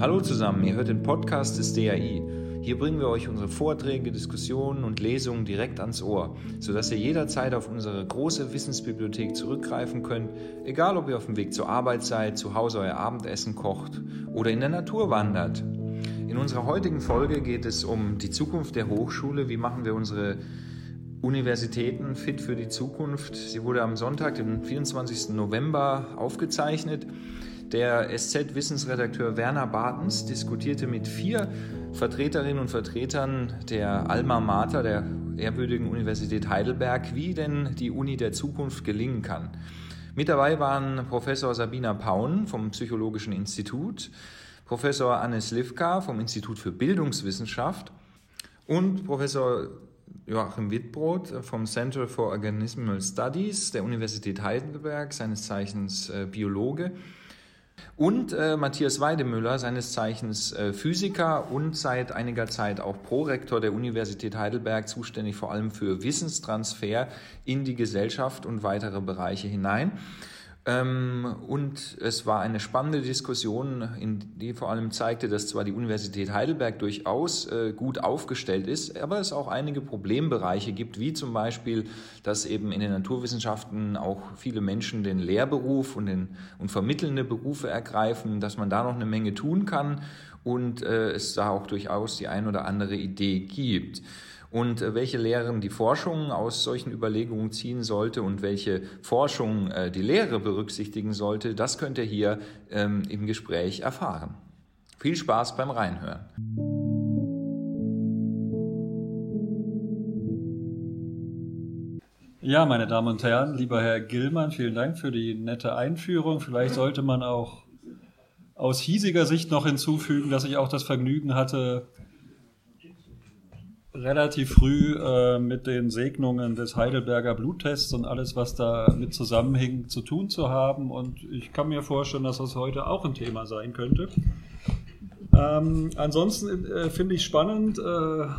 Hallo zusammen, ihr hört den Podcast des DAI. Hier bringen wir euch unsere Vorträge, Diskussionen und Lesungen direkt ans Ohr, sodass ihr jederzeit auf unsere große Wissensbibliothek zurückgreifen könnt, egal ob ihr auf dem Weg zur Arbeit seid, zu Hause euer Abendessen kocht oder in der Natur wandert. In unserer heutigen Folge geht es um die Zukunft der Hochschule. Wie machen wir unsere Universitäten fit für die Zukunft? Sie wurde am Sonntag, den 24. November, aufgezeichnet. Der SZ-Wissensredakteur Werner Bartens diskutierte mit vier Vertreterinnen und Vertretern der Alma Mater, der ehrwürdigen Universität Heidelberg, wie denn die Uni der Zukunft gelingen kann. Mit dabei waren Professor Sabina Paun vom Psychologischen Institut, Professor Anne Slivka vom Institut für Bildungswissenschaft und Professor Joachim Wittbrot vom Center for Organismal Studies der Universität Heidelberg, seines Zeichens äh, Biologe. Und äh, Matthias Weidemüller, seines Zeichens äh, Physiker und seit einiger Zeit auch Prorektor der Universität Heidelberg, zuständig vor allem für Wissenstransfer in die Gesellschaft und weitere Bereiche hinein. Ähm, und es war eine spannende Diskussion, die vor allem zeigte, dass zwar die Universität Heidelberg durchaus äh, gut aufgestellt ist, aber es auch einige Problembereiche gibt, wie zum Beispiel, dass eben in den Naturwissenschaften auch viele Menschen den Lehrberuf und, den, und vermittelnde Berufe ergreifen, dass man da noch eine Menge tun kann. Und äh, es da auch durchaus die ein oder andere Idee gibt und äh, welche Lehren die Forschung aus solchen Überlegungen ziehen sollte und welche Forschung äh, die Lehre berücksichtigen sollte, das könnt ihr hier ähm, im Gespräch erfahren. Viel Spaß beim Reinhören. Ja, meine Damen und Herren, lieber Herr Gillmann, vielen Dank für die nette Einführung. Vielleicht sollte man auch aus hiesiger Sicht noch hinzufügen, dass ich auch das Vergnügen hatte, relativ früh äh, mit den Segnungen des Heidelberger Bluttests und alles, was da mit zusammenhing, zu tun zu haben. Und ich kann mir vorstellen, dass das heute auch ein Thema sein könnte. Ähm, ansonsten äh, finde ich spannend, äh,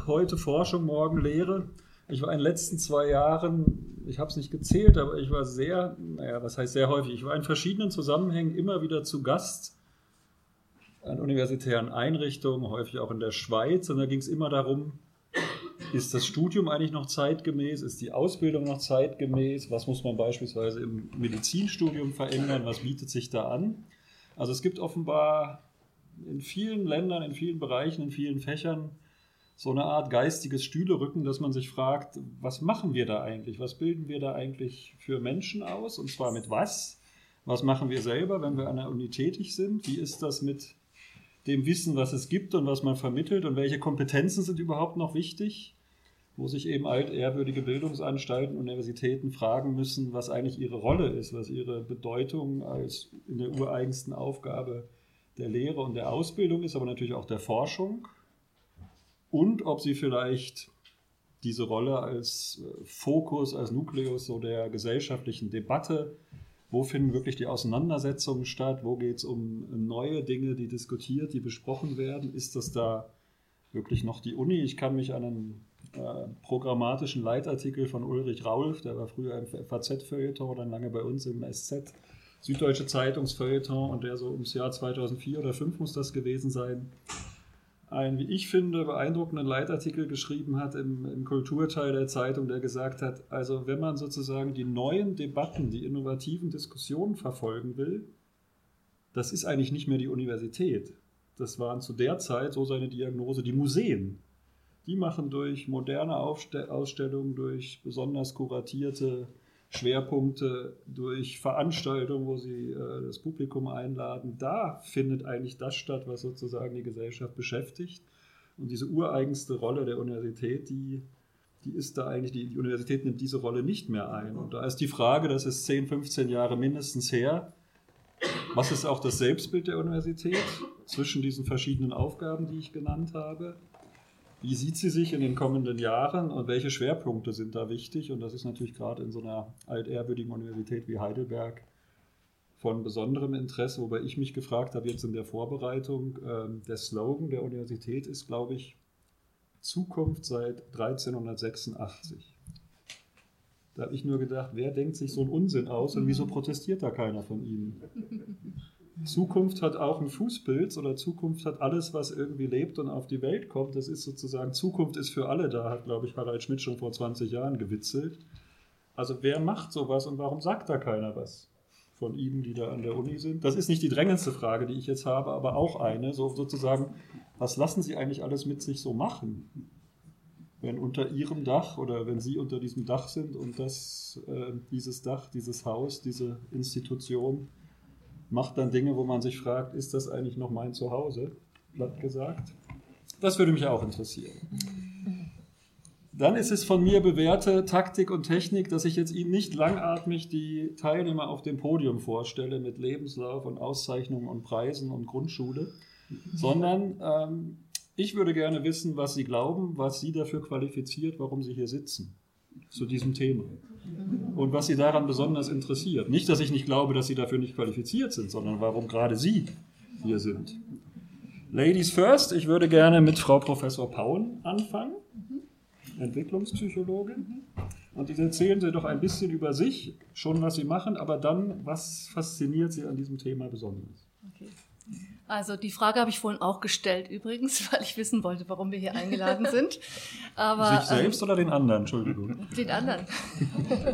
heute Forschung, morgen Lehre. Ich war in den letzten zwei Jahren, ich habe es nicht gezählt, aber ich war sehr, naja, was heißt sehr häufig, ich war in verschiedenen Zusammenhängen immer wieder zu Gast an universitären Einrichtungen, häufig auch in der Schweiz. Und da ging es immer darum, ist das Studium eigentlich noch zeitgemäß? Ist die Ausbildung noch zeitgemäß? Was muss man beispielsweise im Medizinstudium verändern? Was bietet sich da an? Also es gibt offenbar in vielen Ländern, in vielen Bereichen, in vielen Fächern so eine Art geistiges Stühlerücken, dass man sich fragt, was machen wir da eigentlich? Was bilden wir da eigentlich für Menschen aus? Und zwar mit was? Was machen wir selber, wenn wir an der Uni tätig sind? Wie ist das mit dem Wissen, was es gibt und was man vermittelt und welche Kompetenzen sind überhaupt noch wichtig, wo sich eben altehrwürdige Bildungsanstalten, Universitäten fragen müssen, was eigentlich ihre Rolle ist, was ihre Bedeutung als in der ureigensten Aufgabe der Lehre und der Ausbildung ist, aber natürlich auch der Forschung und ob sie vielleicht diese Rolle als äh, Fokus, als Nukleus so der gesellschaftlichen Debatte wo finden wirklich die Auseinandersetzungen statt? Wo geht es um neue Dinge, die diskutiert, die besprochen werden? Ist das da wirklich noch die Uni? Ich kann mich an einen programmatischen Leitartikel von Ulrich Raulf, der war früher im FAZ-Feuilleton, dann lange bei uns im SZ, Süddeutsche Zeitungsfeuilleton und der so ums Jahr 2004 oder 2005 muss das gewesen sein, einen, wie ich finde, beeindruckenden Leitartikel geschrieben hat im, im, Kulturteil der Zeitung, der gesagt hat, also wenn man sozusagen die neuen Debatten, die innovativen Diskussionen verfolgen will, das ist eigentlich nicht mehr die Universität. Das waren zu der Zeit, so seine Diagnose, die Museen. Die machen durch moderne Ausstellungen, durch besonders kuratierte Schwerpunkte durch Veranstaltungen, wo sie äh, das Publikum einladen. Da findet eigentlich das statt, was sozusagen die Gesellschaft beschäftigt. Und diese ureigenste Rolle der Universität, die, die ist da eigentlich, die, die Universität nimmt diese Rolle nicht mehr ein. Und da ist die Frage, das ist 10, 15 Jahre mindestens her, was ist auch das Selbstbild der Universität zwischen diesen verschiedenen Aufgaben, die ich genannt habe? Wie sieht sie sich in den kommenden Jahren und welche Schwerpunkte sind da wichtig? Und das ist natürlich gerade in so einer altehrwürdigen Universität wie Heidelberg von besonderem Interesse, wobei ich mich gefragt habe jetzt in der Vorbereitung, äh, der Slogan der Universität ist, glaube ich, Zukunft seit 1386. Da habe ich nur gedacht, wer denkt sich so einen Unsinn aus und wieso protestiert da keiner von Ihnen? Zukunft hat auch ein Fußpilz oder Zukunft hat alles, was irgendwie lebt und auf die Welt kommt. Das ist sozusagen, Zukunft ist für alle da, hat, glaube ich, Harald Schmidt schon vor 20 Jahren gewitzelt. Also wer macht sowas und warum sagt da keiner was? Von Ihnen, die da an der Uni sind. Das ist nicht die drängendste Frage, die ich jetzt habe, aber auch eine, so sozusagen, was lassen Sie eigentlich alles mit sich so machen? Wenn unter Ihrem Dach oder wenn Sie unter diesem Dach sind und das, äh, dieses Dach, dieses Haus, diese Institution macht dann Dinge, wo man sich fragt, ist das eigentlich noch mein Zuhause? Platt gesagt. Das würde mich auch interessieren. Dann ist es von mir bewährte Taktik und Technik, dass ich jetzt Ihnen nicht langatmig die Teilnehmer auf dem Podium vorstelle mit Lebenslauf und Auszeichnungen und Preisen und Grundschule, sondern ähm, ich würde gerne wissen, was Sie glauben, was Sie dafür qualifiziert, warum Sie hier sitzen zu diesem Thema und was Sie daran besonders interessiert. Nicht, dass ich nicht glaube, dass Sie dafür nicht qualifiziert sind, sondern warum gerade Sie hier sind. Ladies first, ich würde gerne mit Frau Professor Pauen anfangen. Entwicklungspsychologin. Und jetzt erzählen Sie doch ein bisschen über sich, schon was Sie machen, aber dann, was fasziniert Sie an diesem Thema besonders? Also die Frage habe ich vorhin auch gestellt übrigens, weil ich wissen wollte, warum wir hier eingeladen sind. Aber, Sich selbst ähm, oder den anderen, Entschuldigung? Den anderen.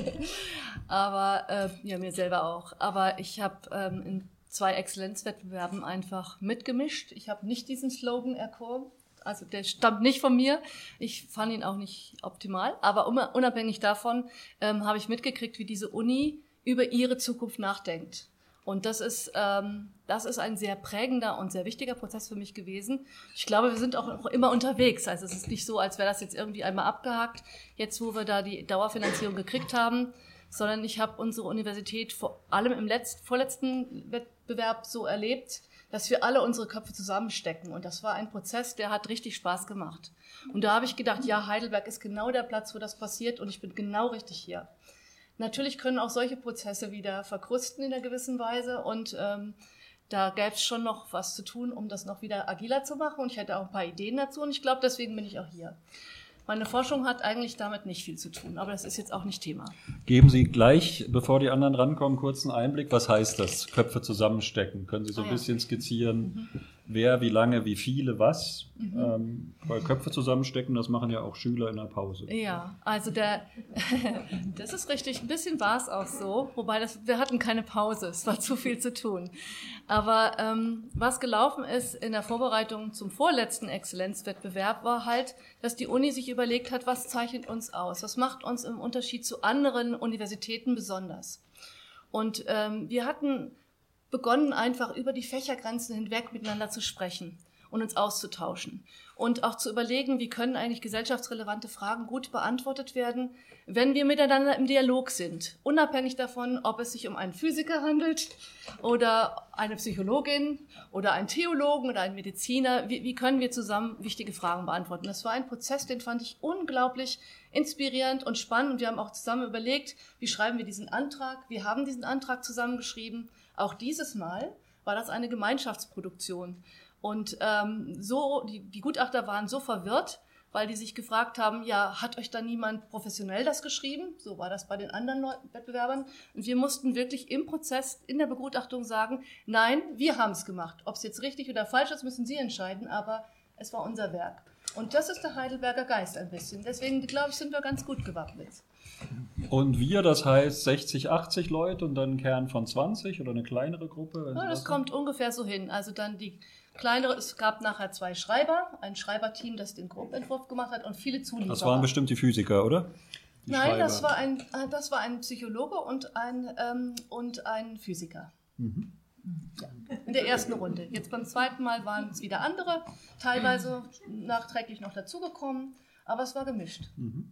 Aber äh, ja, mir selber auch. Aber ich habe ähm, in zwei Exzellenzwettbewerben einfach mitgemischt. Ich habe nicht diesen Slogan erkoren, also der stammt nicht von mir. Ich fand ihn auch nicht optimal. Aber unabhängig davon ähm, habe ich mitgekriegt, wie diese Uni über ihre Zukunft nachdenkt. Und das ist, ähm, das ist ein sehr prägender und sehr wichtiger Prozess für mich gewesen. Ich glaube, wir sind auch, auch immer unterwegs. Also es ist nicht so, als wäre das jetzt irgendwie einmal abgehakt, jetzt wo wir da die Dauerfinanzierung gekriegt haben, sondern ich habe unsere Universität vor allem im letzten, vorletzten Wettbewerb so erlebt, dass wir alle unsere Köpfe zusammenstecken. Und das war ein Prozess, der hat richtig Spaß gemacht. Und da habe ich gedacht, ja, Heidelberg ist genau der Platz, wo das passiert und ich bin genau richtig hier. Natürlich können auch solche Prozesse wieder verkrusten in einer gewissen Weise und ähm, da gäbe es schon noch was zu tun, um das noch wieder agiler zu machen. Und ich hätte auch ein paar Ideen dazu und ich glaube, deswegen bin ich auch hier. Meine Forschung hat eigentlich damit nicht viel zu tun, aber das ist jetzt auch nicht Thema. Geben Sie gleich, bevor die anderen rankommen, kurz einen Einblick. Was heißt das? Köpfe zusammenstecken. Können Sie so ah, ein bisschen skizzieren? Mhm wer, wie lange, wie viele, was. Mhm. Ähm, weil Köpfe zusammenstecken, das machen ja auch Schüler in der Pause. Ja, also der, das ist richtig. Ein bisschen war es auch so, wobei das, wir hatten keine Pause, es war zu viel zu tun. Aber ähm, was gelaufen ist in der Vorbereitung zum vorletzten Exzellenzwettbewerb, war halt, dass die Uni sich überlegt hat, was zeichnet uns aus, was macht uns im Unterschied zu anderen Universitäten besonders. Und ähm, wir hatten begonnen, einfach über die Fächergrenzen hinweg miteinander zu sprechen und uns auszutauschen. Und auch zu überlegen, wie können eigentlich gesellschaftsrelevante Fragen gut beantwortet werden, wenn wir miteinander im Dialog sind. Unabhängig davon, ob es sich um einen Physiker handelt oder eine Psychologin oder einen Theologen oder einen Mediziner. Wie, wie können wir zusammen wichtige Fragen beantworten? Das war ein Prozess, den fand ich unglaublich inspirierend und spannend. Wir haben auch zusammen überlegt, wie schreiben wir diesen Antrag. Wir haben diesen Antrag zusammengeschrieben auch dieses Mal war das eine Gemeinschaftsproduktion. Und ähm, so, die, die Gutachter waren so verwirrt, weil die sich gefragt haben, ja, hat euch da niemand professionell das geschrieben? So war das bei den anderen Wettbewerbern. Und wir mussten wirklich im Prozess, in der Begutachtung sagen, nein, wir haben es gemacht. Ob es jetzt richtig oder falsch ist, müssen Sie entscheiden, aber es war unser Werk. Und das ist der Heidelberger Geist ein bisschen. Deswegen, glaube ich, sind wir ganz gut gewappnet. Und wir, das heißt 60, 80 Leute und dann ein Kern von 20 oder eine kleinere Gruppe? Ja, das kommt ungefähr so hin. Also dann die kleinere, es gab nachher zwei Schreiber, ein Schreiberteam, das den Gruppenentwurf gemacht hat und viele Zulieferer. Das waren bestimmt die Physiker, oder? Die Nein, das war, ein, äh, das war ein Psychologe und ein, ähm, und ein Physiker. Mhm. Ja, in der ersten Runde. Jetzt beim zweiten Mal waren es wieder andere, teilweise nachträglich noch dazugekommen, aber es war gemischt. Mhm.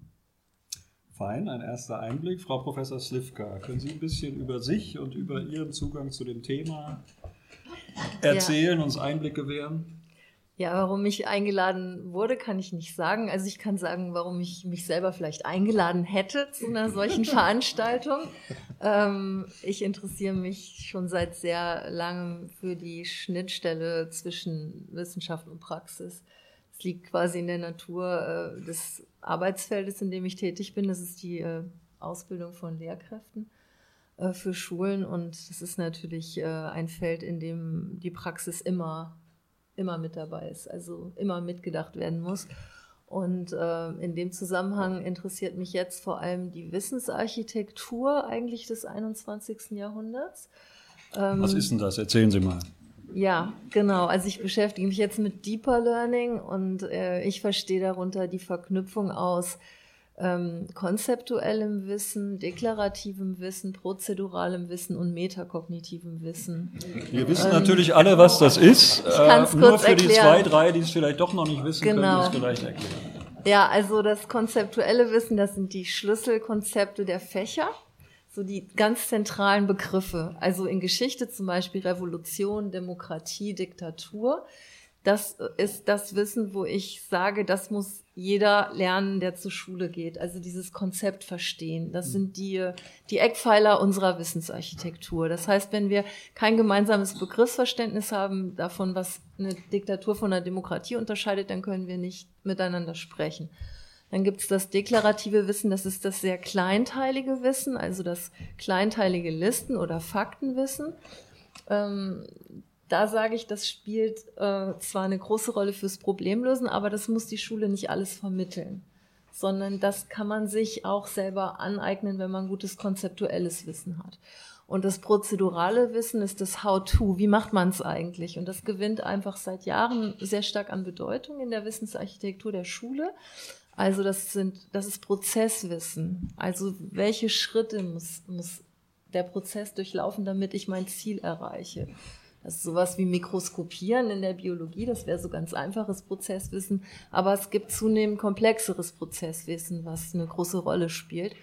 Fein, ein erster Einblick. Frau Professor Slivka, können Sie ein bisschen über sich und über Ihren Zugang zu dem Thema erzählen, ja. uns Einblick gewähren? Ja, warum ich eingeladen wurde, kann ich nicht sagen. Also ich kann sagen, warum ich mich selber vielleicht eingeladen hätte zu einer solchen Veranstaltung. Ähm, ich interessiere mich schon seit sehr langem für die Schnittstelle zwischen Wissenschaft und Praxis. Es liegt quasi in der Natur äh, des Arbeitsfeldes, in dem ich tätig bin. Das ist die äh, Ausbildung von Lehrkräften. äh, für Schulen und das ist natürlich äh, ein Feld, in dem die Praxis immer, immer mit dabei ist, also immer mitgedacht werden muss. Und äh, in dem Zusammenhang interessiert mich jetzt vor allem die Wissensarchitektur eigentlich des 21. Jahrhunderts. Ähm, Was ist denn das? Erzählen Sie mal. Ja, genau. Also ich beschäftige mich jetzt mit Deeper Learning und äh, ich verstehe darunter die Verknüpfung aus ähm, konzeptuellem Wissen, deklarativem Wissen, prozeduralem Wissen und metakognitivem Wissen. Wir wissen ähm, natürlich alle, was das ist. Ich kann es äh, Nur für erklären. die zwei, drei, die es vielleicht doch noch nicht wissen, genau. können es vielleicht erklären. Ja, also das konzeptuelle Wissen, das sind die Schlüsselkonzepte der Fächer so die ganz zentralen Begriffe. Also in Geschichte zum Beispiel Revolution, Demokratie, Diktatur. Das ist das Wissen, wo ich sage, das muss jeder lernen, der zur Schule geht. Also dieses Konzept verstehen. Das sind die, die Eckpfeiler unserer Wissensarchitektur. Das heißt, wenn wir kein gemeinsames Begriffsverständnis haben davon, was eine Diktatur von einer Demokratie unterscheidet, dann können wir nicht miteinander sprechen. Dann gibt es das deklarative Wissen, das ist das sehr kleinteilige Wissen, also das kleinteilige Listen- oder Faktenwissen. Da sage ich, das spielt äh, zwar eine große Rolle fürs Problemlösen, aber das muss die Schule nicht alles vermitteln, sondern das kann man sich auch selber aneignen, wenn man gutes konzeptuelles Wissen hat. Und das prozedurale Wissen ist das How-to. Wie macht man es eigentlich? Und das gewinnt einfach seit Jahren sehr stark an Bedeutung in der Wissensarchitektur der Schule. Also das sind, das ist Prozesswissen. Also welche Schritte muss, muss der Prozess durchlaufen, damit ich mein Ziel erreiche? Ist sowas wie Mikroskopieren in der Biologie, das wäre so ganz einfaches Prozesswissen, aber es gibt zunehmend komplexeres Prozesswissen, was eine große Rolle spielt.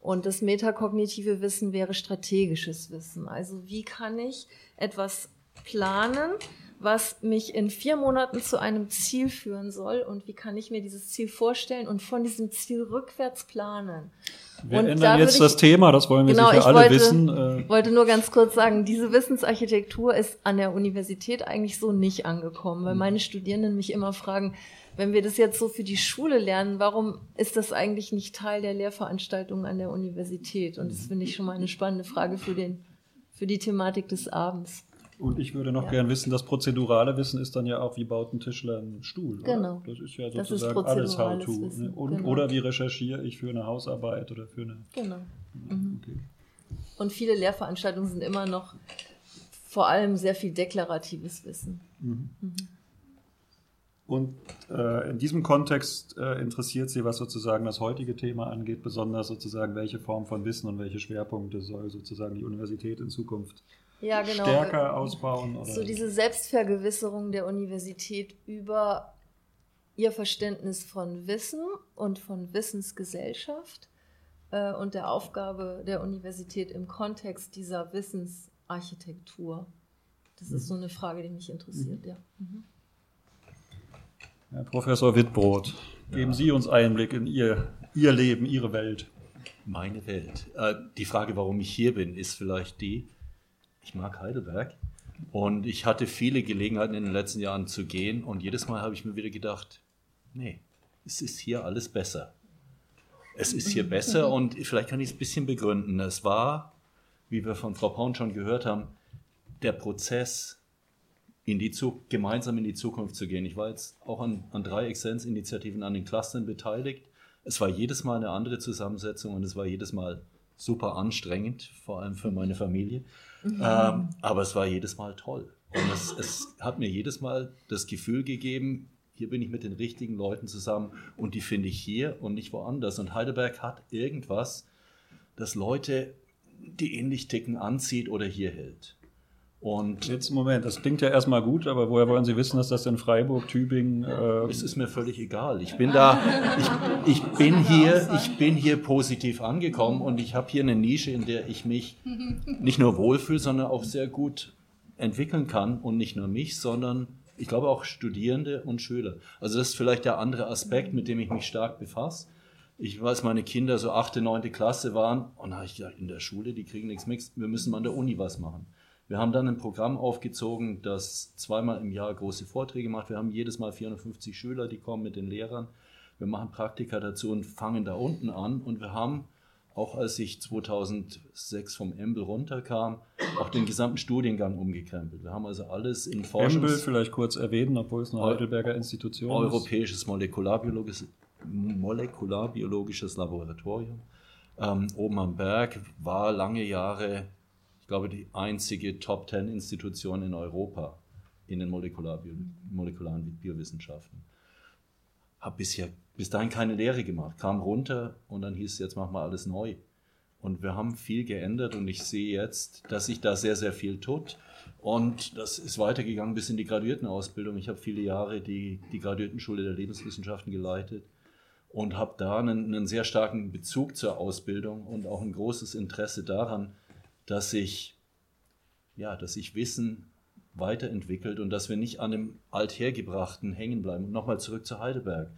Und das metakognitive Wissen wäre strategisches Wissen. Also wie kann ich etwas planen, was mich in vier Monaten zu einem Ziel führen soll und wie kann ich mir dieses Ziel vorstellen und von diesem Ziel rückwärts planen. Wir und ändern jetzt ich, das Thema, das wollen wir genau, sicher alle wollte, wissen. Ich äh. wollte nur ganz kurz sagen, diese Wissensarchitektur ist an der Universität eigentlich so nicht angekommen, weil hm. meine Studierenden mich immer fragen, wenn wir das jetzt so für die Schule lernen, warum ist das eigentlich nicht Teil der Lehrveranstaltungen an der Universität? Und das finde ich schon mal eine spannende Frage für, den, für die Thematik des Abends. Und ich würde noch ja. gern wissen, das prozedurale Wissen ist dann ja auch, wie baut ein Tischler einen Stuhl? Genau. Oder? Das ist ja sozusagen ist alles How-To. Ne? genau. Oder wie recherchiere ich für eine Hausarbeit oder für eine. Genau. Mhm. Okay. Und viele Lehrveranstaltungen sind immer noch vor allem sehr viel deklaratives Wissen. Mhm. Mhm. Und äh, in diesem Kontext äh, interessiert Sie, was sozusagen das heutige Thema angeht, besonders sozusagen, welche Form von Wissen und welche Schwerpunkte soll sozusagen die Universität in Zukunft ja, genau. stärker ausbauen? Oder? So diese Selbstvergewisserung der Universität über ihr Verständnis von Wissen und von Wissensgesellschaft äh, und der Aufgabe der Universität im Kontext dieser Wissensarchitektur. Das mhm. ist so eine Frage, die mich interessiert, mhm. ja. Mhm. Herr Professor Wittbrot, geben ja. Sie uns Einblick in Ihr, Ihr Leben, Ihre Welt. Meine Welt. Äh, die Frage, warum ich hier bin, ist vielleicht die, ich mag Heidelberg. Und ich hatte viele Gelegenheiten in den letzten Jahren zu gehen und jedes Mal habe ich mir wieder gedacht, nee, es ist hier alles besser. Es ist hier besser und vielleicht kann ich es ein bisschen begründen. Es war, wie wir von Frau Paun schon gehört haben, der Prozess, in die gemeinsam in die Zukunft zu gehen. Ich war jetzt auch an, an drei Exzellenzinitiativen an den Clustern beteiligt. Es war jedes Mal eine andere Zusammensetzung und es war jedes Mal super anstrengend, vor allem für meine Familie. Mhm. Ähm, aber es war jedes Mal toll. Und es, es hat mir jedes Mal das Gefühl gegeben, hier bin ich mit den richtigen Leuten zusammen und die finde ich hier und nicht woanders. Und Heidelberg hat irgendwas, das Leute, die ähnlich ticken, anzieht oder hier hält. Und Jetzt Moment, das klingt ja erstmal gut, aber woher wollen Sie wissen, dass das in Freiburg, Tübingen? Äh es ist mir völlig egal. Ich bin da, ich, ich bin hier, ich bin hier positiv angekommen und ich habe hier eine Nische, in der ich mich nicht nur wohlfühle, sondern auch sehr gut entwickeln kann und nicht nur mich, sondern ich glaube auch Studierende und Schüler. Also das ist vielleicht der andere Aspekt, mit dem ich mich stark befasse. Ich weiß, meine Kinder so achte, neunte Klasse waren und da habe ich gedacht, in der Schule, die kriegen nichts mit, wir müssen mal an der Uni was machen. Wir haben dann ein Programm aufgezogen, das zweimal im Jahr große Vorträge macht. Wir haben jedes Mal 450 Schüler, die kommen mit den Lehrern. Wir machen Praktika dazu und fangen da unten an. Und wir haben auch als ich 2006 vom Embel runterkam, auch den gesamten Studiengang umgekrempelt. Wir haben also alles in Forschung. Embel vielleicht kurz erwähnen, obwohl es eine Heidelberger Institution Europäisches ist. Europäisches molekularbiologisches Laboratorium. Ähm, oben am Berg war lange Jahre, glaube, die einzige Top-10-Institution in Europa in den molekularen Biowissenschaften. Habe bisher bis dahin keine Lehre gemacht, kam runter und dann hieß es, jetzt machen wir alles neu. Und wir haben viel geändert und ich sehe jetzt, dass sich da sehr, sehr viel tut. Und das ist weitergegangen bis in die Graduiertenausbildung. Ich habe viele Jahre die, die Graduiertenschule der Lebenswissenschaften geleitet und habe da einen, einen, sehr starken Bezug zur Ausbildung und auch ein großes Interesse daran, dass sich, ja, dass sich Wissen weiterentwickelt und dass wir nicht an dem Althergebrachten hängen bleiben. Und nochmal zurück zu Heidelberg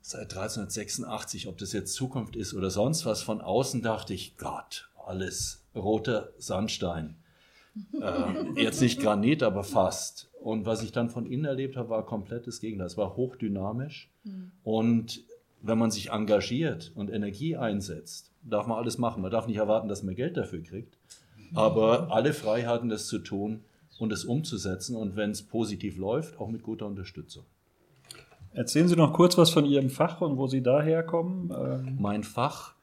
seit 1386, ob das jetzt Zukunft ist oder sonst was, von außen dachte ich, Gott, alles roter Sandstein. äh, jetzt nicht Granit, aber fast. Und was ich dann von innen erlebt habe, war komplettes Gegenteil. Es war hochdynamisch. Mhm. Und wenn man sich engagiert und Energie einsetzt, darf man alles machen. Man darf nicht erwarten, dass man Geld dafür kriegt. Aber alle Freiheiten, das zu tun und es umzusetzen. Und wenn es positiv läuft, auch mit guter Unterstützung. Erzählen Sie noch kurz was von Ihrem Fach und wo Sie daherkommen. Ähm mein Fach?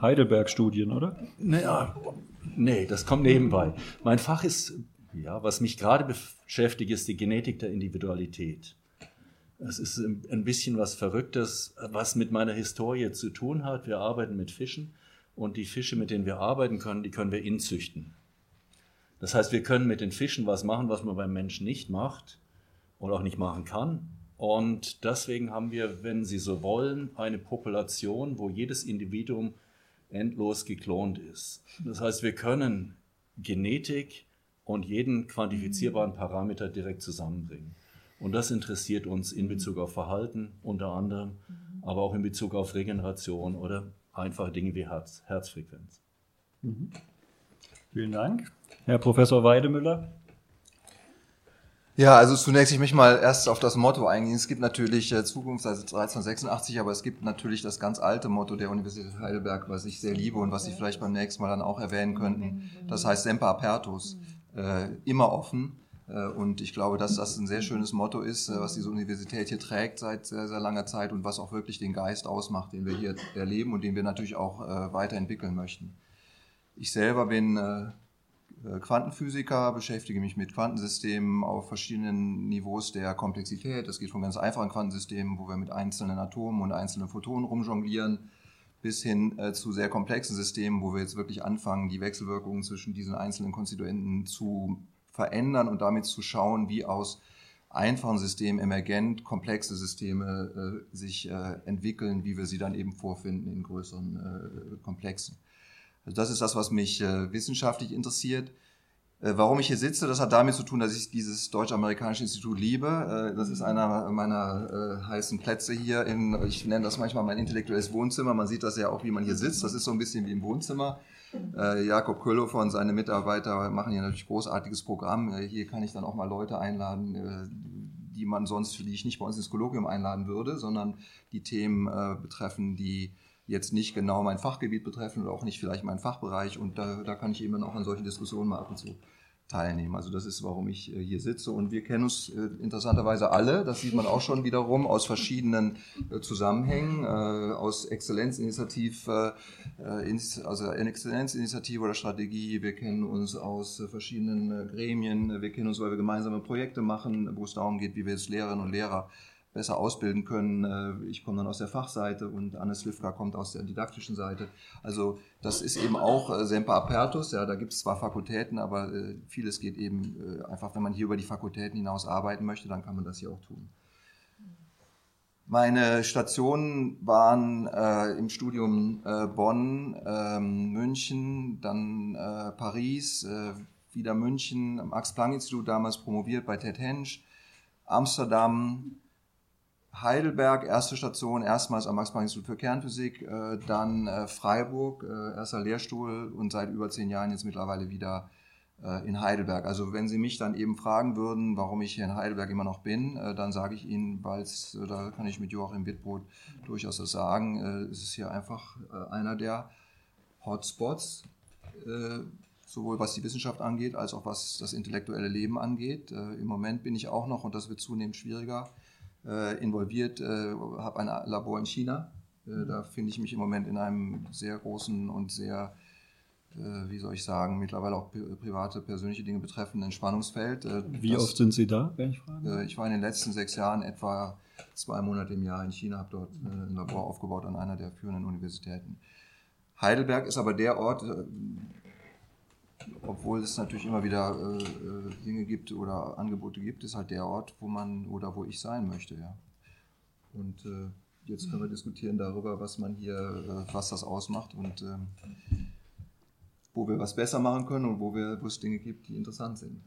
Heidelberg-Studien, oder? Naja, nee, das kommt nebenbei. Mein Fach ist, ja, was mich gerade beschäftigt, ist die Genetik der Individualität. Es ist ein bisschen was Verrücktes, was mit meiner Historie zu tun hat. Wir arbeiten mit Fischen und die Fische, mit denen wir arbeiten können, die können wir inzüchten. Das heißt, wir können mit den Fischen was machen, was man beim Menschen nicht macht und auch nicht machen kann. Und deswegen haben wir, wenn Sie so wollen, eine Population, wo jedes Individuum endlos geklont ist. Das heißt, wir können Genetik und jeden quantifizierbaren mhm. Parameter direkt zusammenbringen. Und das interessiert uns in Bezug auf Verhalten unter anderem, mhm. aber auch in Bezug auf Regeneration oder einfache Dinge wie Herz, Herzfrequenz. Mhm. Vielen Dank. Herr Professor Weidemüller. Ja, also zunächst, ich möchte mal erst auf das Motto eingehen. Es gibt natürlich äh, Zukunft, also 1386, aber es gibt natürlich das ganz alte Motto der Universität Heidelberg, was ich sehr liebe und was Sie vielleicht beim nächsten Mal dann auch erwähnen könnten. Das heißt Semper Apertus, äh, immer offen. Äh, und ich glaube, dass das ein sehr schönes Motto ist, äh, was diese Universität hier trägt seit sehr, sehr langer Zeit und was auch wirklich den Geist ausmacht, den wir hier erleben und den wir natürlich auch äh, weiterentwickeln möchten. Ich selber bin Quantenphysiker, beschäftige mich mit Quantensystemen auf verschiedenen Niveaus der Komplexität. Das geht von ganz einfachen Quantensystemen, wo wir mit einzelnen Atomen und einzelnen Photonen rumjonglieren, bis hin zu sehr komplexen Systemen, wo wir jetzt wirklich anfangen, die Wechselwirkungen zwischen diesen einzelnen Konstituenten zu verändern und damit zu schauen, wie aus einfachen Systemen emergent komplexe Systeme äh, sich äh, entwickeln, wie wir sie dann eben vorfinden in größeren äh, Komplexen. Also das ist das, was mich äh, wissenschaftlich interessiert. Äh, warum ich hier sitze, das hat damit zu tun, dass ich dieses Deutsch-Amerikanische Institut liebe. Äh, das ist einer meiner heißen Plätze hier. In, ich nenne das manchmal mein intellektuelles Wohnzimmer. Man sieht das ja auch, wie man hier sitzt. Das ist so ein bisschen wie im Wohnzimmer. Äh, Jakob Köllhofer und seine Mitarbeiter machen hier natürlich großartiges Programm. Äh, hier kann ich dann auch mal Leute einladen, äh, die man sonst, die ich nicht bei uns ins Kolloquium einladen würde, sondern die Themen äh, betreffen, die jetzt nicht genau mein Fachgebiet betreffen oder auch nicht vielleicht meinen Fachbereich. Und da, da kann ich eben auch an solchen Diskussionen mal ab und zu teilnehmen. Also das ist, warum ich äh, hier sitze. Und wir kennen uns äh, interessanterweise alle, das sieht man auch schon wiederum, aus verschiedenen äh, Zusammenhängen, aus Exzellenzinitiativ, also Exzellenzinitiative oder Strategie. Wir kennen uns aus verschiedenen Gremien. Wir kennen uns, weil wir gemeinsame Projekte machen, wo es darum geht, wie wir jetzt Lehrerinnen und Lehrer besser ausbilden können. Äh, ich komme dann aus der Fachseite und Anne Slivka kommt aus der didaktischen Seite. Also das ist eben auch äh, Semper Apertus. Ja, da gibt es zwar Fakultäten, aber äh, vieles geht eben einfach, wenn man hier über die Fakultäten hinaus arbeiten möchte, dann kann man das hier auch tun. Meine Stationen waren äh, im Studium äh, Bonn, ähm, München, dann äh, Paris, wieder München, am Max-Planck-Institut damals promoviert bei Ted Hensch, Amsterdam, Heidelberg, erste Station, erstmals am Max-Planck-Institut für Kernphysik, äh, dann äh, Freiburg, äh, erster Lehrstuhl und seit über zehn Jahren jetzt mittlerweile wieder äh, in Heidelberg. Also wenn Sie mich dann eben fragen würden, warum ich hier in Heidelberg immer noch bin, äh, dann sage ich Ihnen, weil äh, da kann ich mit Joachim Wittbrot durchaus das sagen, es ist hier einfach einer der Hotspots, sowohl was die Wissenschaft angeht, als auch was das intellektuelle Leben angeht. Im Moment bin ich auch noch, und das wird zunehmend schwieriger, involviert, habe ein Labor in China. Da finde ich mich im Moment in einem sehr großen und sehr äh, wie soll ich sagen, mittlerweile auch private, persönliche Dinge betreffenden Spannungsfeld. Äh, wie das, oft sind Sie da, wenn ich frage? Äh, ich war in den letzten sechs Jahren etwa zwei Monate im Jahr in China, habe dort ein Labor aufgebaut an einer der führenden Universitäten. Heidelberg ist aber der Ort, obwohl es natürlich immer wieder Dinge gibt oder Angebote gibt, ist halt der Ort, wo man oder wo ich sein möchte, ja. Und jetzt können wir diskutieren darüber, was man hier, was das ausmacht und ähm, wo wir was besser machen können und wo, wo es Dinge gibt, die interessant sind.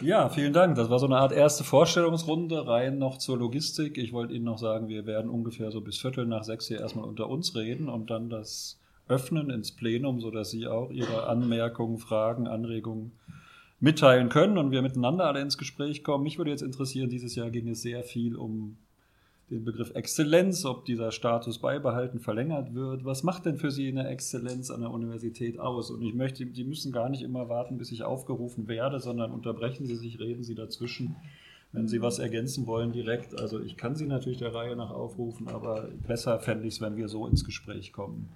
Ja, vielen Dank. Das war so eine Art erste Vorstellungsrunde rein noch zur Logistik. Ich wollte Ihnen noch sagen, wir werden ungefähr so bis Viertel nach sechs hier erstmal unter uns reden und dann das öffnen ins Plenum, sodass Sie auch Ihre Anmerkungen, Fragen, Anregungen mitteilen können und wir miteinander alle ins Gespräch kommen. Mich würde jetzt interessieren, dieses Jahr ging es sehr viel um den Begriff Exzellenz, ob dieser Status beibehalten, verlängert wird. Was macht denn für Sie eine Exzellenz an der Universität aus? Und ich möchte, Sie müssen gar nicht immer warten, bis ich aufgerufen werde, sondern unterbrechen Sie sich, reden Sie dazwischen, wenn Sie was ergänzen wollen direkt. Also ich kann Sie natürlich der Reihe nach aufrufen, aber besser fände ich es, wenn wir so ins Gespräch kommen.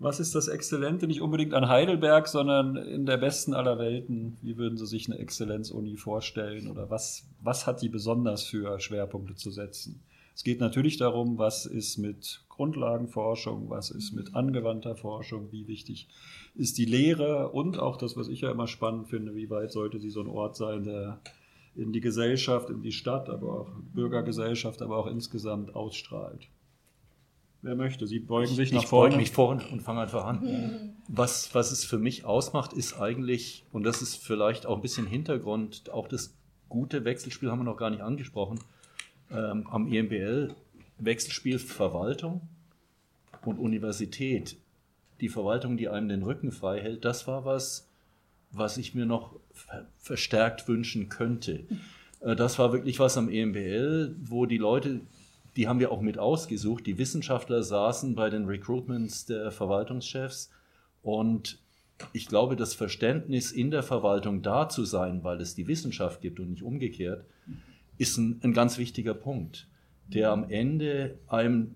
Was ist das Exzellente? Nicht unbedingt an Heidelberg, sondern in der besten aller Welten. Wie würden Sie sich eine Exzellenzuni vorstellen? Oder was, was hat die besonders für Schwerpunkte zu setzen? Es geht natürlich darum, was ist mit Grundlagenforschung, was ist mit angewandter Forschung, wie wichtig ist die Lehre und auch das, was ich ja immer spannend finde, wie weit sollte sie so ein Ort sein, der in die Gesellschaft, in die Stadt, aber auch Bürgergesellschaft, aber auch insgesamt ausstrahlt. Wer möchte? Sie beugen sich nach vorne. Ich beuge mich vorne und fange einfach an. Was, was es für mich ausmacht, ist eigentlich, und das ist vielleicht auch ein bisschen Hintergrund, auch das gute Wechselspiel haben wir noch gar nicht angesprochen, ähm, am EMBL Wechselspiel Verwaltung und Universität. Die Verwaltung, die einem den Rücken frei hält, das war was, was ich mir noch verstärkt wünschen könnte. Äh, das war wirklich was am EMBL, wo die Leute, die haben wir auch mit ausgesucht, die Wissenschaftler saßen bei den Recruitments der Verwaltungschefs. Und ich glaube, das Verständnis in der Verwaltung da zu sein, weil es die Wissenschaft gibt und nicht umgekehrt, ist ein, ein ganz wichtiger Punkt, der am Ende einem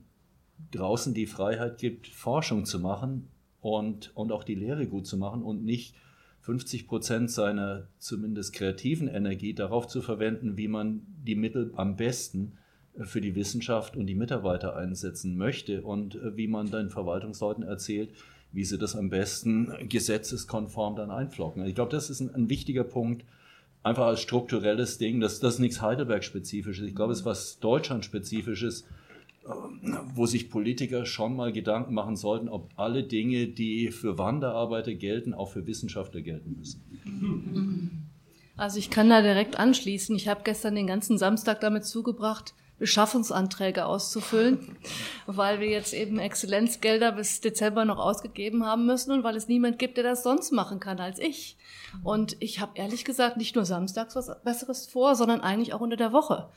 draußen die Freiheit gibt, Forschung zu machen und, und auch die Lehre gut zu machen und nicht 50 Prozent seiner zumindest kreativen Energie darauf zu verwenden, wie man die Mittel am besten für die Wissenschaft und die Mitarbeiter einsetzen möchte und äh, wie man den Verwaltungsleuten erzählt, wie sie das am besten gesetzeskonform dann einflocken. Ich glaube, das ist ein, ein wichtiger Punkt, einfach als strukturelles Ding. Das, das nichts Heidelberg-spezifisches. Ich glaube, es ist was Deutschland-spezifisches, ähm, wo sich Politiker schon mal Gedanken machen sollten, ob alle Dinge, die für Wanderarbeiter gelten, auch für Wissenschaftler gelten müssen. Also ich kann da direkt anschließen. Ich habe gestern den ganzen Samstag damit zugebracht, Beschaffungsanträge auszufüllen, weil wir jetzt eben Exzellenzgelder bis Dezember noch ausgegeben haben müssen und weil es niemand gibt, der das sonst machen kann als ich. Und ich habe ehrlich gesagt nicht nur samstags was Besseres vor, sondern eigentlich auch unter der Woche.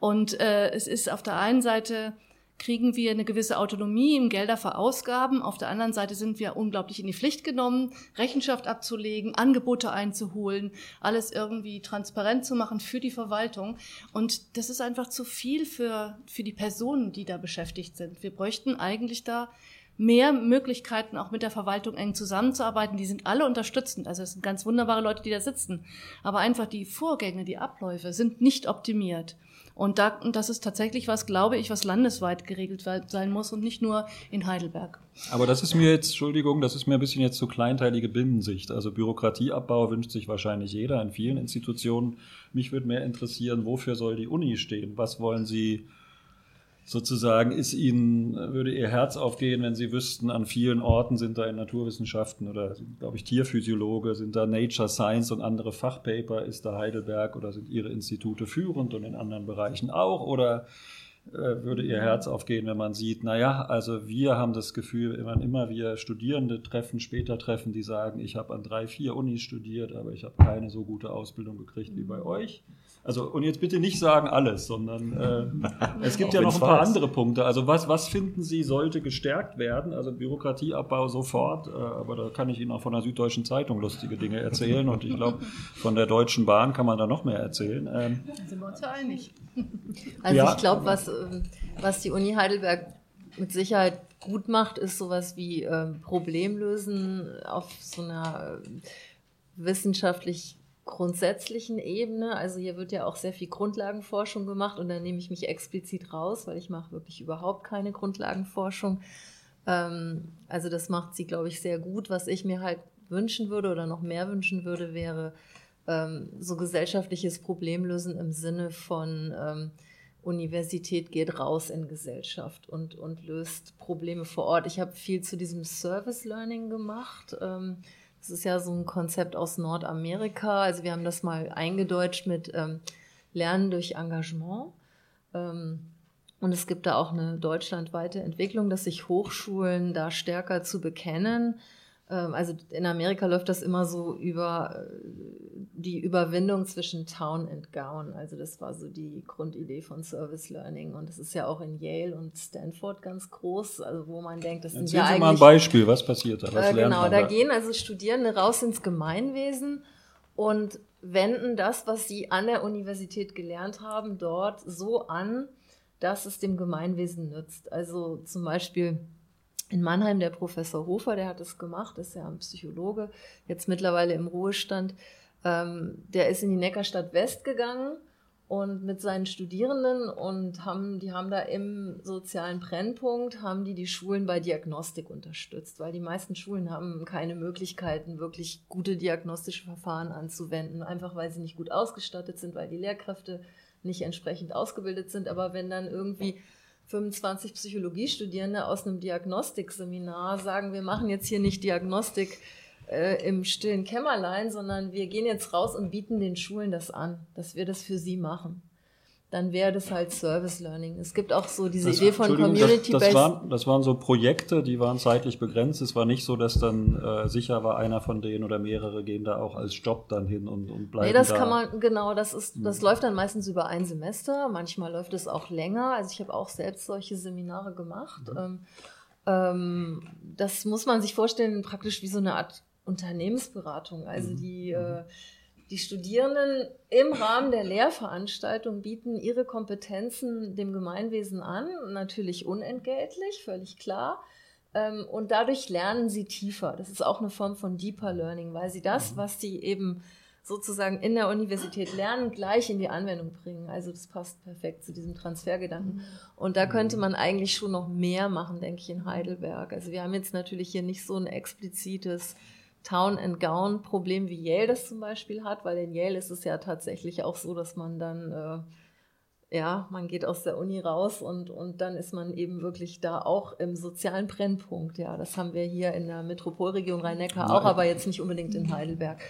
Und äh, es ist auf der einen Seite kriegen wir eine gewisse Autonomie im Gelder verausgaben. Auf der anderen Seite sind wir unglaublich in die Pflicht genommen, Rechenschaft abzulegen, Angebote einzuholen, alles irgendwie transparent zu machen für die Verwaltung. Und das ist einfach zu viel für, für die Personen, die da beschäftigt sind. Wir bräuchten eigentlich da mehr Möglichkeiten, auch mit der Verwaltung eng zusammenzuarbeiten. Die sind alle unterstützend. Also es sind ganz wunderbare Leute, die da sitzen. Aber einfach die Vorgänge, die Abläufe sind nicht optimiert. Und, da, und das ist tatsächlich was, glaube ich, was landesweit geregelt sein muss und nicht nur in Heidelberg. Aber das ist mir jetzt, Entschuldigung, das ist mir ein bisschen jetzt zu so kleinteilige Binnensicht. Also Bürokratieabbau wünscht sich wahrscheinlich jeder in vielen Institutionen. Mich würde mehr interessieren, wofür soll die Uni stehen? Was wollen Sie sozusagen ist Ihnen, würde Ihr Herz aufgehen, wenn Sie wüssten, an vielen Orten sind da in Naturwissenschaften oder, glaube ich, Tierphysiologe, sind da Nature Science und andere Fachpaper, ist da Heidelberg oder sind Ihre Institute führend und in anderen Bereichen auch oder äh, würde ihr Herz aufgehen, wenn man sieht, naja, also wir haben das Gefühl, wenn immer wir Studierende treffen, später treffen, die sagen, ich habe an drei, vier Unis studiert, aber ich habe keine so gute Ausbildung gekriegt wie bei euch. Also, und jetzt bitte nicht sagen alles, sondern äh, es gibt ja noch ein paar andere Punkte. Also, was, was finden Sie, sollte gestärkt werden? Also, Bürokratieabbau sofort, äh, aber da kann ich Ihnen auch von der Süddeutschen Zeitung lustige Dinge erzählen und ich glaube, von der Deutschen Bahn kann man da noch mehr erzählen. Ähm, sind wir uns ja einig. Also, ja, ich glaube, was, ähm, was die Uni Heidelberg mit Sicherheit gut macht, ist sowas wie ähm, Problemlösen auf so einer äh, wissenschaftlich grundsätzlichen Ebene. Also hier wird ja auch sehr viel Grundlagenforschung gemacht und da nehme ich mich explizit raus, weil ich mache wirklich überhaupt keine Grundlagenforschung. Ähm, also das macht sie, glaube ich, sehr gut. Was ich mir halt wünschen würde oder noch mehr wünschen würde, wäre ähm, so gesellschaftliches Problemlösen im Sinne von ähm, Universität geht raus in Gesellschaft und, und löst Probleme vor Ort. Ich habe viel zu diesem Service Learning gemacht. Ähm, das ist ja so ein Konzept aus Nordamerika. Also wir haben das mal eingedeutscht mit ähm, Lernen durch Engagement. Ähm, und es gibt da auch eine deutschlandweite Entwicklung, dass sich Hochschulen da stärker zu bekennen also in Amerika läuft das immer so über äh, die Überwindung zwischen Town and Gown. Also das war so die Grundidee von Service Learning und das ist ja auch in Yale und Stanford ganz groß, also wo man denkt, das sind ja eigentlich... Sie mal ein Beispiel, was passiert da? Was äh, genau, da, da gehen also Studierende raus ins Gemeinwesen und wenden das, was sie an der Universität gelernt haben, dort so an, dass es dem Gemeinwesen nützt. Also zum Beispiel in Mannheim der Professor Hofer, der hat es gemacht, ist ja ein Psychologe, jetzt mittlerweile im Ruhestand. Ähm, der ist in die Neckarstadt West gegangen und mit seinen Studierenden und haben, die haben da im sozialen Brennpunkt, haben die die Schulen bei Diagnostik unterstützt, weil die meisten Schulen haben keine Möglichkeiten, wirklich gute diagnostische Verfahren anzuwenden, einfach weil sie nicht gut ausgestattet sind, weil die Lehrkräfte nicht entsprechend ausgebildet sind. Aber wenn dann irgendwie 25 Psychologiestudierende aus einem Diagnostikseminar sagen, wir machen jetzt hier nicht Diagnostik äh, im stillen Kämmerlein, sondern wir gehen jetzt raus und bieten den Schulen das an, dass wir das für sie machen dann wäre das halt Service Learning. Es gibt auch so diese das, Idee von Community das, das, waren, das waren so Projekte, die waren zeitlich begrenzt. Es war nicht so, dass dann äh, sicher war, einer von denen oder mehrere gehen da auch als Job dann hin und, und bleiben. Nee, das da. kann man, genau, das ist, das mhm. läuft dann meistens über ein Semester. Manchmal läuft es auch länger. Also ich habe auch selbst solche Seminare gemacht. Mhm. Ähm, ähm, das muss man sich vorstellen, praktisch wie so eine Art Unternehmensberatung. Also mhm. die äh, die Studierenden im Rahmen der Lehrveranstaltung bieten ihre Kompetenzen dem Gemeinwesen an, natürlich unentgeltlich, völlig klar. Ähm, und dadurch lernen sie tiefer. Das ist auch eine Form von Deeper Learning, weil sie das, mhm. was sie eben sozusagen in der Universität lernen, gleich in die Anwendung bringen. Also das passt perfekt zu diesem Transfergedanken. Mhm. Und da könnte man eigentlich schon noch mehr machen, denke ich, in Heidelberg. Also wir haben jetzt natürlich hier nicht so ein explizites Town and Gown Problem wie Yale das zum Beispiel hat, weil in Yale ist es ja tatsächlich auch so, dass man dann, äh, ja, man geht aus der Uni raus und, und dann ist man eben wirklich da auch im sozialen Brennpunkt. Ja, das haben wir hier in der Metropolregion Rhein-Neckar auch, aber jetzt nicht unbedingt in Heidelberg.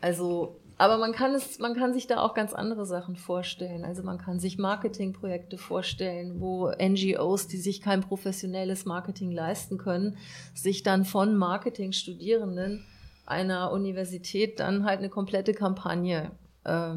Also aber man kann es, man kann sich da auch ganz andere Sachen vorstellen. Also man kann sich Marketingprojekte vorstellen, wo NGOs, die sich kein professionelles Marketing leisten können, sich dann von Marketingstudierenden einer Universität dann halt eine komplette Kampagne äh,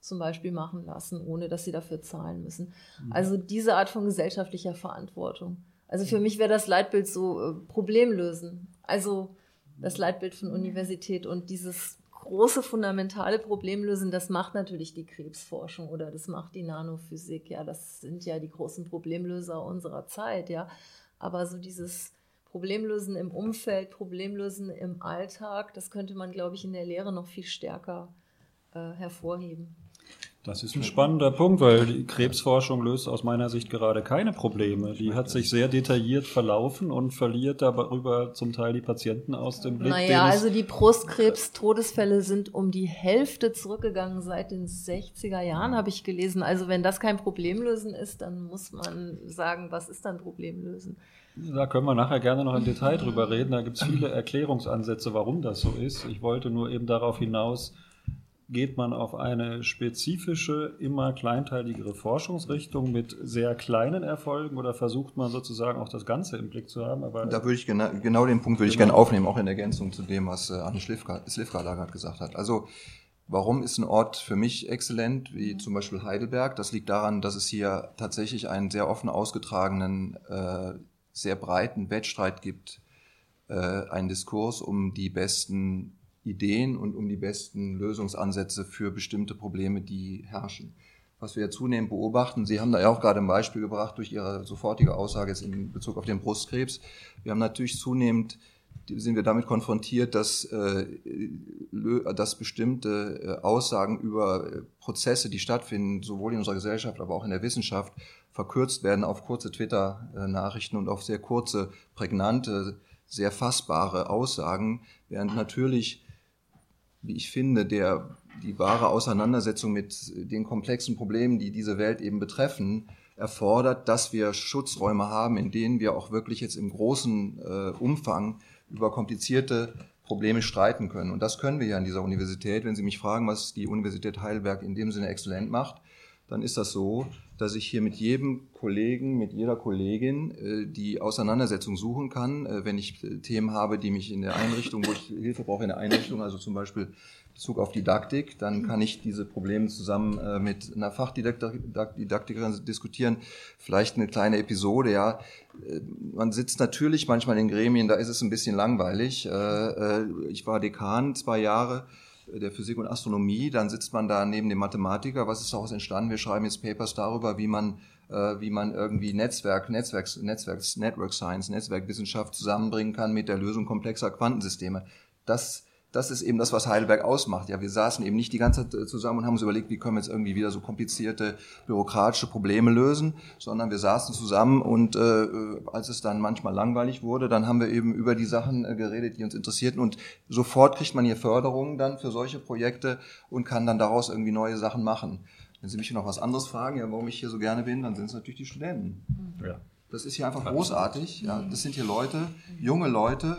zum Beispiel machen lassen, ohne dass sie dafür zahlen müssen. Mhm. Also diese Art von gesellschaftlicher Verantwortung. Also für mich wäre das Leitbild so äh, Problemlösen. Also das Leitbild von Universität und dieses große fundamentale Problem lösen, das macht natürlich die Krebsforschung oder das macht die Nanophysik. Ja, das sind ja die großen Problemlöser unserer Zeit. Ja, aber so dieses Problemlösen im Umfeld, Problemlösen im Alltag, das könnte man, glaube ich, in der Lehre noch viel stärker äh, hervorheben. Das ist ein spannender Punkt, weil die Krebsforschung löst aus meiner Sicht gerade keine Probleme. Die hat sich sehr detailliert verlaufen und verliert darüber zum Teil die Patienten aus dem Blick. Naja, also die Brustkrebs-Todesfälle sind um die Hälfte zurückgegangen seit den 60er Jahren, habe ich gelesen. Also wenn das kein Problemlösen ist, dann muss man sagen, was ist dann Problemlösen? Da können wir nachher gerne noch im Detail drüber reden. Da gibt es viele Erklärungsansätze, warum das so ist. Ich wollte nur eben darauf hinaus, geht man auf eine spezifische, immer kleinteiligere Forschungsrichtung mit sehr kleinen Erfolgen oder versucht man sozusagen auch das Ganze im Blick zu haben? Aber da würde ich genau, genau den Punkt würde ich genau. gerne aufnehmen, auch in Ergänzung zu dem, was äh, Anne Slivka, Slivka gerade gesagt hat. Also Warum ist ein Ort für mich exzellent, wie zum Beispiel Heidelberg? Das liegt daran, dass es hier tatsächlich einen sehr offen ausgetragenen, äh, sehr breiten Wettstreit gibt, äh, einen Diskurs um die besten Ideen und um die besten Lösungsansätze für bestimmte Probleme, die herrschen. Was wir ja zunehmend beobachten, Sie haben da ja auch gerade ein Beispiel gebracht durch Ihre sofortige Aussage jetzt in Bezug auf den Brustkrebs. Wir haben natürlich zunehmend sind wir damit konfrontiert, dass, äh, dass bestimmte äh, Aussagen über äh, Prozesse, die stattfinden, sowohl in unserer Gesellschaft, aber auch in der Wissenschaft, verkürzt werden auf kurze Twitter-Nachrichten und auf sehr kurze, prägnante, sehr fassbare Aussagen, während natürlich wie ich finde, der, die wahre Auseinandersetzung mit den komplexen Problemen, die diese Welt eben betreffen, erfordert, dass wir Schutzräume haben, in denen wir auch wirklich jetzt im großen äh, Umfang über komplizierte Probleme streiten können. Und das können wir ja an dieser Universität. Wenn Sie mich fragen, was die Universität Heidelberg in dem Sinne exzellent macht, dann ist das so, dass ich hier mit jedem Kollegen, mit jeder Kollegin äh, die Auseinandersetzung suchen kann, äh, wenn ich äh, Themen habe, die mich in der Einrichtung, wo ich Hilfe brauche in der Einrichtung, also zum Beispiel Bezug auf Didaktik, dann kann ich diese Probleme zusammen mit einer Fachdidaktikerin diskutieren. Vielleicht eine kleine Episode, ja. Man sitzt natürlich manchmal in Gremien, da ist es ein bisschen langweilig. Ich war Dekan zwei Jahre der Physik und Astronomie, dann sitzt man da neben dem Mathematiker. Was ist daraus entstanden? Wir schreiben jetzt Papers darüber, wie man, äh, wie man irgendwie Netzwerk, Netzwerks, Netzwerks, Network Science, Netzwerkwissenschaft zusammenbringen kann mit der Lösung komplexer Quantensysteme. Das das ist eben das, was Heidelberg ausmacht. Ja, wir saßen eben nicht die ganze Zeit zusammen und haben uns überlegt, wie können wir jetzt irgendwie wieder so komplizierte bürokratische Probleme lösen, sondern wir saßen zusammen und äh, als es dann manchmal langweilig wurde, dann haben wir eben über die Sachen äh, geredet, die uns interessierten und sofort kriegt man hier Förderungen dann für solche Projekte und kann dann daraus irgendwie neue Sachen machen. Wenn Sie mich noch was anderes fragen, ja, warum ich hier so gerne bin, dann sind es natürlich die Studenten. Ja. Das ist hier einfach großartig. Ja, das sind hier Leute, junge Leute,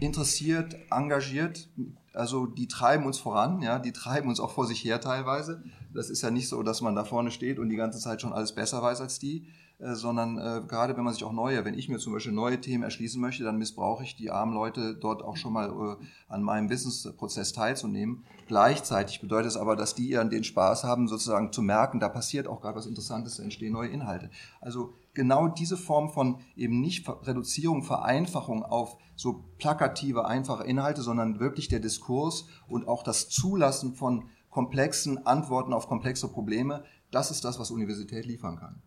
interessiert, engagiert. Also die treiben uns voran, ja, die treiben uns auch vor sich her teilweise. Das ist ja nicht so, dass man da vorne steht und die ganze Zeit schon alles besser weiß als die, äh, sondern äh, gerade wenn man sich auch neue, wenn ich mir zum Beispiel neue Themen erschließen möchte, dann missbrauche ich die armen Leute dort auch schon mal äh, an meinem Wissensprozess teilzunehmen. Gleichzeitig bedeutet es aber, dass die ihren den Spaß haben, sozusagen zu merken, da passiert auch gerade was Interessantes, entstehen neue Inhalte. Also genau diese Form von eben nicht Reduzierung, Vereinfachung auf so plakative, einfache Inhalte, sondern wirklich der Diskurs und auch das Zulassen von komplexen Antworten auf komplexe Probleme, das ist das, was Universität liefern kann.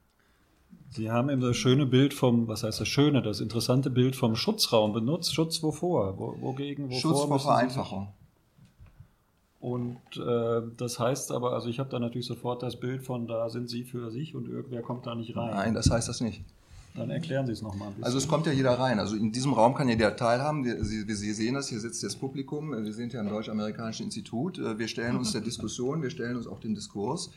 Sie haben eben das schöne Bild vom, was heißt das schöne, das interessante Bild vom Schutzraum benutzt. Schutz wovor? Wo, wogegen? Wovor Schutz vor Vereinfachung. Und äh, das heißt aber, also ich habe da natürlich sofort das Bild von, da sind Sie für sich und irgendwer kommt da nicht rein. Nein, das heißt das nicht. Dann erklären Sie es nochmal ein bisschen. Also es kommt ja jeder rein. Also in diesem Raum kann jeder teilhaben. Wir, Sie, Sie sehen das, hier sitzt das Publikum. Wir sind ja im Deutsch-Amerikanischen Institut. Äh, wir stellen uns der Diskussion, wir stellen uns auch dem Diskurs.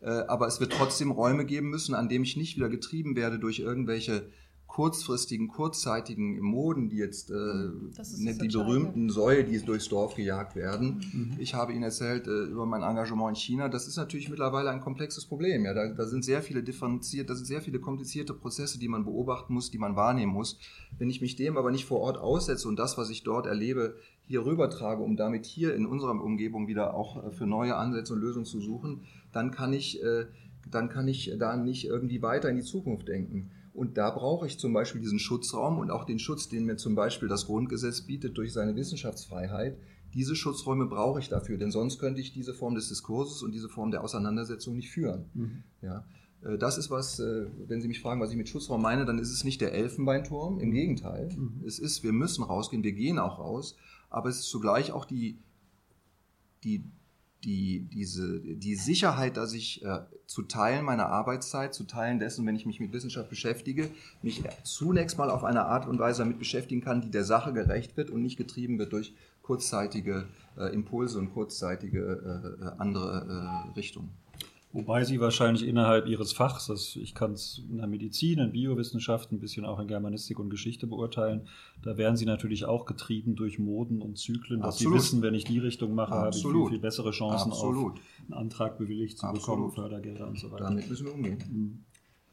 Äh, aber es wird trotzdem Räume geben müssen, an dem ich nicht wieder getrieben werde durch irgendwelche kurzfristigen, kurzzeitigen Moden, die jetzt äh, ne, die berühmten Säue, die durchs Dorf gejagt werden. Mhm. Ich habe Ihnen erzählt äh, über mein Engagement in China. Das ist natürlich mittlerweile ein komplexes Problem. Ja, da, da sind sehr viele differenziert, da sind sehr viele komplizierte Prozesse, die man beobachten muss, die man wahrnehmen muss. Wenn ich mich dem aber nicht vor Ort aussetze und das, was ich dort erlebe, hier rübertrage, um damit hier in unserer Umgebung wieder auch äh, für neue Ansätze und Lösungen zu suchen, dann kann ich, äh, dann kann ich da nicht irgendwie weiter in die Zukunft denken. Und da brauche ich zum Beispiel diesen Schutzraum und auch den Schutz, den mir zum Beispiel das Grundgesetz bietet durch seine Wissenschaftsfreiheit. Diese Schutzräume brauche ich dafür, denn sonst könnte ich diese Form des Diskurses und diese Form der Auseinandersetzung nicht führen. Mhm. Ja. Äh, das ist was, äh, wenn Sie mich fragen, was ich mit Schutzraum meine, dann ist es nicht der Elfenbeinturm, im Gegenteil. Mhm. Es ist, wir müssen rausgehen, wir gehen auch raus, aber es ist zugleich auch die, die, die, diese, die Sicherheit, dass ich äh, zu Teilen meiner Arbeitszeit, zu Teilen dessen, wenn ich mich mit Wissenschaft beschäftige, mich zunächst mal auf eine Art und Weise damit beschäftigen kann, die der Sache gerecht wird und nicht getrieben wird durch kurzzeitige äh, Impulse und kurzzeitige äh, äh andere äh, Richtungen. Wobei sie wahrscheinlich innerhalb ihres Fachs, das, ich kann es in der Medizin, in Biowissenschaften, ein bisschen auch in Germanistik und Geschichte beurteilen, da werden sie natürlich auch getrieben durch Moden und Zyklen, dass Absolut. sie wissen, wenn ich die Richtung mache, habe ich viel, Absolut. viel bessere Chancen Absolut. auf einen Antrag bewilligt zu Absolut. bekommen, Fördergelder und so weiter. Damit müssen wir umgehen.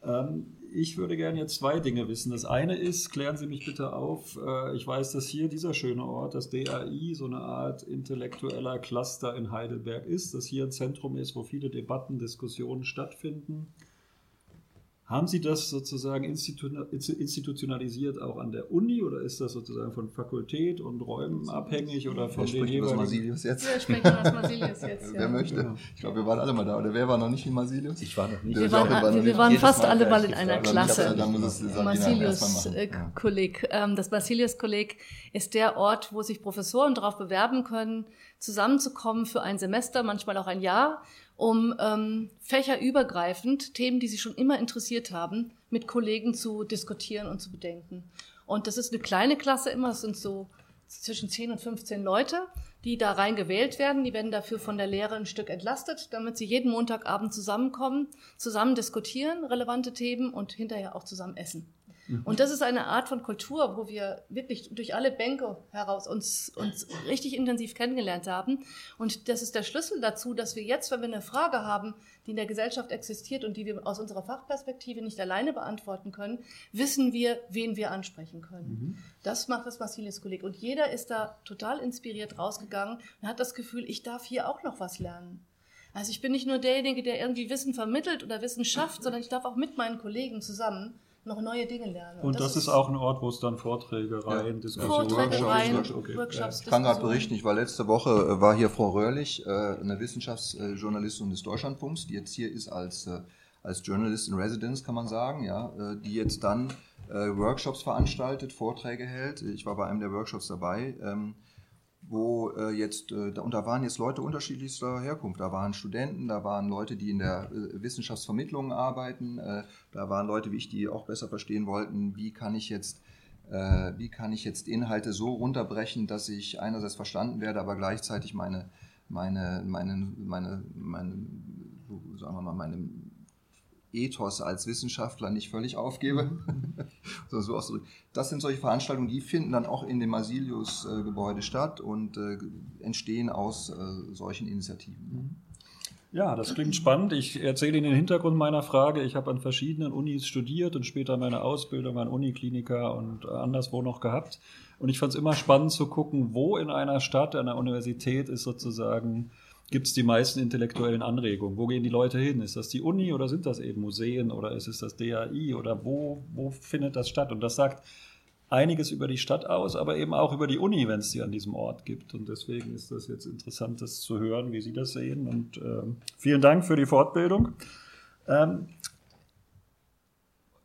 Ähm, ich würde gerne jetzt zwei Dinge wissen. Das eine ist, klären Sie mich bitte auf, äh, ich weiß, dass hier dieser schöne Ort, das DAI, so eine Art intellektueller Cluster in Heidelberg ist, dass hier ein Zentrum ist, wo viele Debatten, Diskussionen stattfinden. Haben Sie das sozusagen institu- institutionalisiert auch an der Uni oder ist das sozusagen von Fakultät und Räumen abhängig oder von Wer den jeweiligen... Masilius jetzt? Wir sprechen über das Masilius jetzt. Wer Ja. möchte? Ja. Ich glaube, wir waren alle mal da. Oder wer war noch nicht in Masilius? Ich war noch nicht. Wir waren, wir waren wir, waren fast Mal alle mal in einer Klasse. Machen. Basilius-Kolleg. Ähm, Das Basilius-Kolleg ist der Ort, wo sich Professoren darauf bewerben können, zusammenzukommen für ein Semester, manchmal auch ein Jahr, um ähm, fächerübergreifend Themen, die sie schon immer interessiert haben, mit Kollegen zu diskutieren und zu bedenken. Und das ist eine kleine Klasse immer, es sind so zwischen 10 und 15 Leute, die da rein gewählt werden. Die werden dafür von der Lehre ein Stück entlastet, damit sie jeden Montagabend zusammenkommen, zusammen diskutieren, relevante Themen und hinterher auch zusammen essen. Und das ist eine Art von Kultur, wo wir wirklich durch alle Bänke heraus uns, uns richtig intensiv kennengelernt haben. Und das ist der Schlüssel dazu, dass wir jetzt, wenn wir eine Frage haben, die in der Gesellschaft existiert und die wir aus unserer Fachperspektive nicht alleine beantworten können, wissen wir, wen wir ansprechen können. Das macht das Basilius-Kolleg. Und jeder ist da total inspiriert rausgegangen und hat das Gefühl, ich darf hier auch noch was lernen. Also ich bin nicht nur derjenige, der irgendwie Wissen vermittelt oder Wissen schafft, sondern ich darf auch mit meinen Kollegen zusammen noch neue Dinge lernen. Und das, ist auch ein Ort, wo es dann Vorträge, Reihen, Diskussionen, Vorträge, Workshops, Reihen, okay. Workshops, Ich kann gerade berichten, ich war letzte Woche, äh, war hier Frau Röhrlich, äh, eine Wissenschaftsjournalistin des Deutschlandfunks, die jetzt hier ist als, äh, als Journalist in Residence, kann man sagen, ja, die jetzt dann Workshops veranstaltet, Vorträge hält. Ich war bei einem der Workshops dabei. Ähm, wo äh, jetzt, äh, und da waren jetzt Leute unterschiedlichster Herkunft. Da waren Studenten, da waren Leute, die in der äh, Wissenschaftsvermittlung arbeiten, äh, da waren Leute wie ich, die auch besser verstehen wollten, wie kann ich jetzt, äh, wie kann ich jetzt Inhalte so runterbrechen, dass ich einerseits verstanden werde, aber gleichzeitig meine, meine, meine, meine, meine, sagen wir mal, meine Ethos als Wissenschaftler nicht völlig aufgebe. so, so. Das sind solche Veranstaltungen, die finden dann auch in dem Masilius-Gebäude statt und äh, entstehen aus äh, solchen Initiativen. Ja, das klingt spannend. Ich erzähle Ihnen den Hintergrund meiner Frage. Ich habe an verschiedenen Unis studiert und später meine Ausbildung an Unikliniker und anderswo noch gehabt. Und ich fand es immer spannend zu gucken, wo in einer Stadt, einer Universität ist sozusagen, gibt es die meisten intellektuellen Anregungen. Wo gehen die Leute hin? Ist das die Uni oder sind das eben Museen oder ist es das DAI oder wo, wo findet das statt? Und das sagt einiges über die Stadt aus, aber eben auch über die Uni, wenn es sie an diesem Ort gibt. Und deswegen ist das jetzt interessant, das zu hören, wie Sie das sehen. Und ähm, vielen Dank für die Fortbildung. Ähm,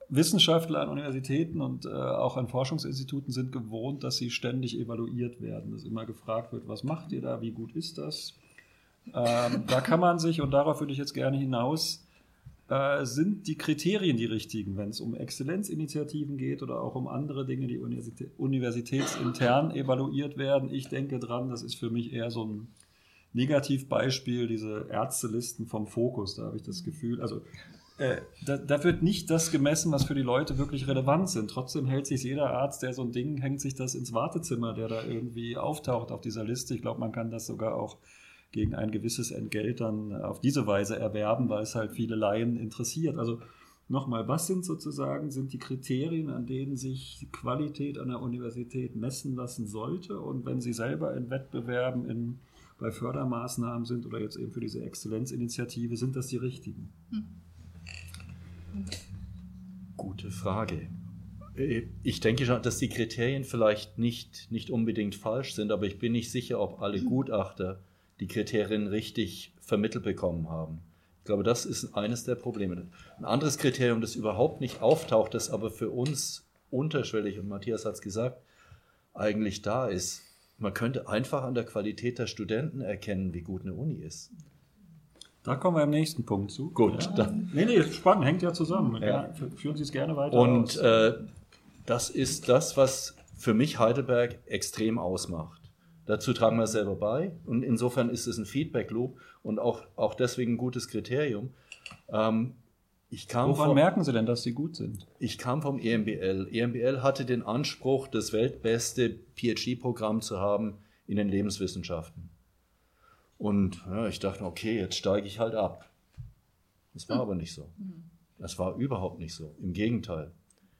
Wissenschaftler an Universitäten und äh, auch an Forschungsinstituten sind gewohnt, dass sie ständig evaluiert werden, dass immer gefragt wird, was macht ihr da, wie gut ist das? Ähm, da kann man sich, und darauf würde ich jetzt gerne hinaus, äh, sind die Kriterien die richtigen, wenn es um Exzellenzinitiativen geht oder auch um andere Dinge, die universitä universitätsintern evaluiert werden. Ich denke dran, das ist für mich eher so ein Negativbeispiel, diese Ärztelisten vom Fokus. Da habe ich das Gefühl, also äh, da, da wird nicht das gemessen, was für die Leute wirklich relevant sind. Trotzdem hält sich jeder Arzt, der so ein Ding, hängt sich das ins Wartezimmer, der da irgendwie auftaucht auf dieser Liste. Ich glaube, man kann das sogar auch gegen ein gewisses Entgelt dann auf diese Weise erwerben, weil es halt viele Laien interessiert. Also nochmal, was sind sozusagen, sind die Kriterien, an denen sich die Qualität an der Universität messen lassen sollte? Und wenn Sie selber in Wettbewerben in, bei Fördermaßnahmen sind oder jetzt eben für diese Exzellenzinitiative, sind das die richtigen? Gute Frage. Ich denke schon, dass die Kriterien vielleicht nicht, nicht unbedingt falsch sind, aber ich bin nicht sicher, ob alle Gutachter die Kriterien richtig vermittelt bekommen haben. Ich glaube, das ist eines der Probleme. Ein anderes Kriterium, das überhaupt nicht auftaucht, das aber für uns unterschwellig, und Matthias hat es gesagt, eigentlich da ist, man könnte einfach an der Qualität der Studenten erkennen, wie gut eine Uni ist. Da kommen wir im nächsten Punkt zu. Gut, ja. dann- Nee, nee, spannend, hängt ja zusammen. Ja. Führen Sie es gerne weiter Und aus. äh, das ist das, was für mich Heidelberg extrem ausmacht. Dazu tragen wir selber bei und insofern ist es ein Feedback-Loop und auch, auch deswegen ein gutes Kriterium. Ähm, ich kam Woran vom, merken Sie denn, dass Sie gut sind? Ich kam vom EMBL. EMBL hatte den Anspruch, das weltbeste PhD-Programm zu haben in den Lebenswissenschaften. Und ja, ich dachte, okay, jetzt steige ich halt ab. Das war hm. aber nicht so. Das war überhaupt nicht so. Im Gegenteil.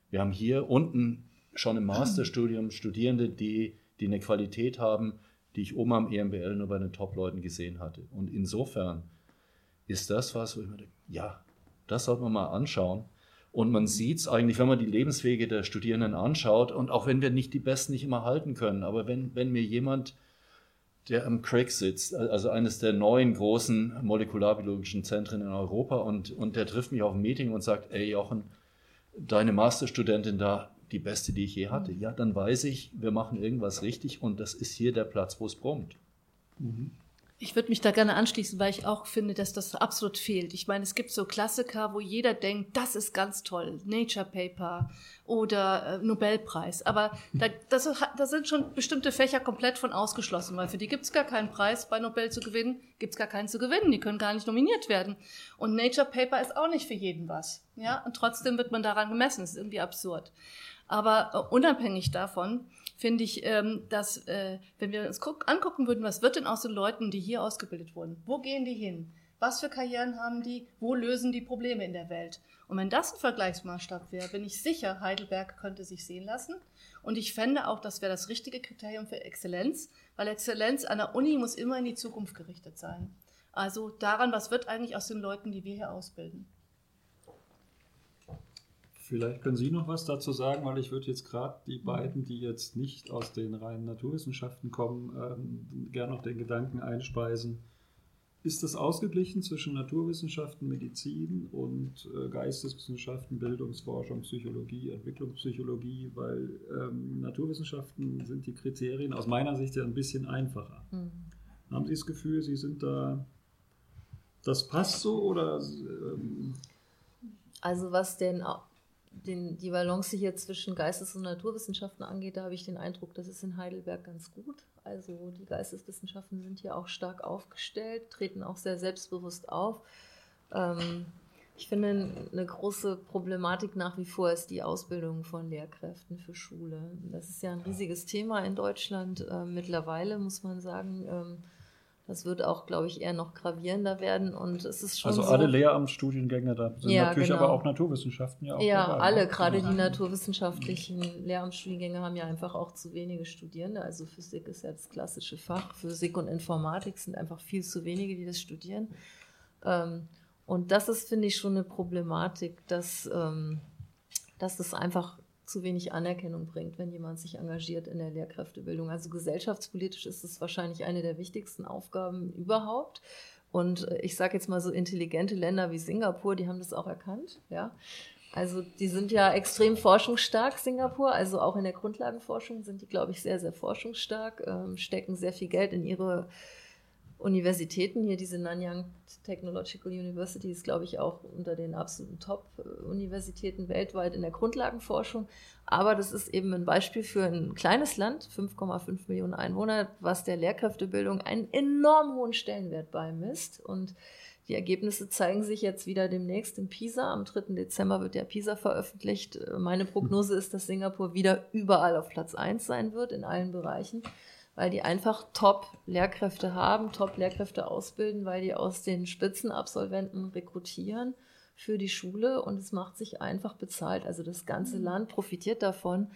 Wir haben hier unten schon im Masterstudium Studierende, die, die eine Qualität haben, die ich oben am EMBL nur bei den Top-Leuten gesehen hatte. Und insofern ist das was, wo ich mir denke, ja, das sollte man mal anschauen. Und man sieht es eigentlich, wenn man die Lebenswege der Studierenden anschaut, und auch wenn wir nicht die Besten nicht immer halten können, aber wenn, wenn mir jemand, der am Craig sitzt, also eines der neuen großen molekularbiologischen Zentren in Europa, und, und der trifft mich auf ein Meeting und sagt, ey Jochen, deine Masterstudentin da, die beste, die ich je hatte, ja, dann weiß ich, wir machen irgendwas richtig und das ist hier der Platz, wo es brummt. Mhm. Ich würde mich da gerne anschließen, weil ich auch finde, dass das absolut fehlt. Ich meine, es gibt so Klassiker, wo jeder denkt, das ist ganz toll, Nature Paper oder äh, Nobelpreis. Aber da, das, da sind schon bestimmte Fächer komplett von ausgeschlossen, weil für die gibt es gar keinen Preis bei Nobel zu gewinnen, gibt es gar keinen zu gewinnen, die können gar nicht nominiert werden. Und Nature Paper ist auch nicht für jeden was. Ja? Und trotzdem wird man daran gemessen, das ist irgendwie absurd. Aber äh, unabhängig davon, finde ich, ähm, dass, äh, wenn wir uns guck, angucken würden, was wird denn aus den Leuten, die hier ausgebildet wurden? Wo gehen die hin? Was für Karrieren haben die? Wo lösen die Probleme in der Welt? Und wenn das ein Vergleichsmaßstab wäre, bin ich sicher, Heidelberg könnte sich sehen lassen. Und ich fände auch, das wäre das richtige Kriterium für Exzellenz, weil Exzellenz an der Uni muss immer in die Zukunft gerichtet sein. Also daran, was wird eigentlich aus den Leuten, die wir hier ausbilden? Vielleicht können Sie noch was dazu sagen, weil ich würde jetzt gerade die beiden, die jetzt nicht aus den reinen Naturwissenschaften kommen, ähm, gerne noch den Gedanken einspeisen. Ist das ausgeglichen zwischen Naturwissenschaften, Medizin und äh, Geisteswissenschaften, Bildungsforschung, Psychologie, Entwicklungspsychologie? Weil ähm, Naturwissenschaften sind die Kriterien aus meiner Sicht ja ein bisschen einfacher. Mhm. Haben Sie das Gefühl, Sie sind da, das passt so oder? Ähm, also was den den, die Balance hier zwischen Geistes- und Naturwissenschaften angeht, da habe ich den Eindruck, das ist in Heidelberg ganz gut. Also die Geisteswissenschaften sind hier auch stark aufgestellt, treten auch sehr selbstbewusst auf. Ähm, ich finde, eine große Problematik nach wie vor ist die Ausbildung von Lehrkräften für Schule. Das ist ja ein riesiges Thema in Deutschland. Äh, mittlerweile muss man sagen, ähm, das wird auch, glaube ich, eher noch gravierender werden. Und es ist schon also so, alle Lehramtsstudiengänge da sind ja, natürlich genau. aber auch Naturwissenschaften ja auch Ja, dabei, alle, ne? gerade die naturwissenschaftlichen Lehramtsstudiengänge haben ja einfach auch zu wenige Studierende. Also Physik ist ja das klassische Fach. Physik und Informatik sind einfach viel zu wenige, die das studieren. Ähm, und das ist, finde ich, schon eine Problematik, dass, ähm, dass das einfach zu wenig Anerkennung bringt, wenn jemand sich engagiert in der Lehrkräftebildung. Also gesellschaftspolitisch ist es wahrscheinlich eine der wichtigsten Aufgaben überhaupt. Und äh, ich sage jetzt mal so intelligente Länder wie Singapur, die haben das auch erkannt, ja. Also die sind ja extrem forschungsstark, Singapur. Also auch in der Grundlagenforschung sind die, glaube ich, sehr, sehr forschungsstark, ähm, stecken sehr viel Geld in ihre Universitäten, hier diese Nanyang Technological University ist, glaube ich, auch unter den absoluten Top-Universitäten weltweit in der Grundlagenforschung. Aber das ist eben ein Beispiel für ein kleines Land, 5,5 Millionen Einwohner, was der Lehrkräftebildung einen enorm hohen Stellenwert beimisst. Und die Ergebnisse zeigen sich jetzt wieder demnächst in Pisa. Am 3. Dezember wird ja Pisa veröffentlicht. Meine Prognose ist, dass Singapur wieder überall auf Platz 1 sein wird, in allen Bereichen weil die einfach Top-Lehrkräfte haben, Top-Lehrkräfte ausbilden, weil die aus den Spitzenabsolventen rekrutieren für die Schule und es macht sich einfach bezahlt. Also das ganze mhm. Land profitiert davon.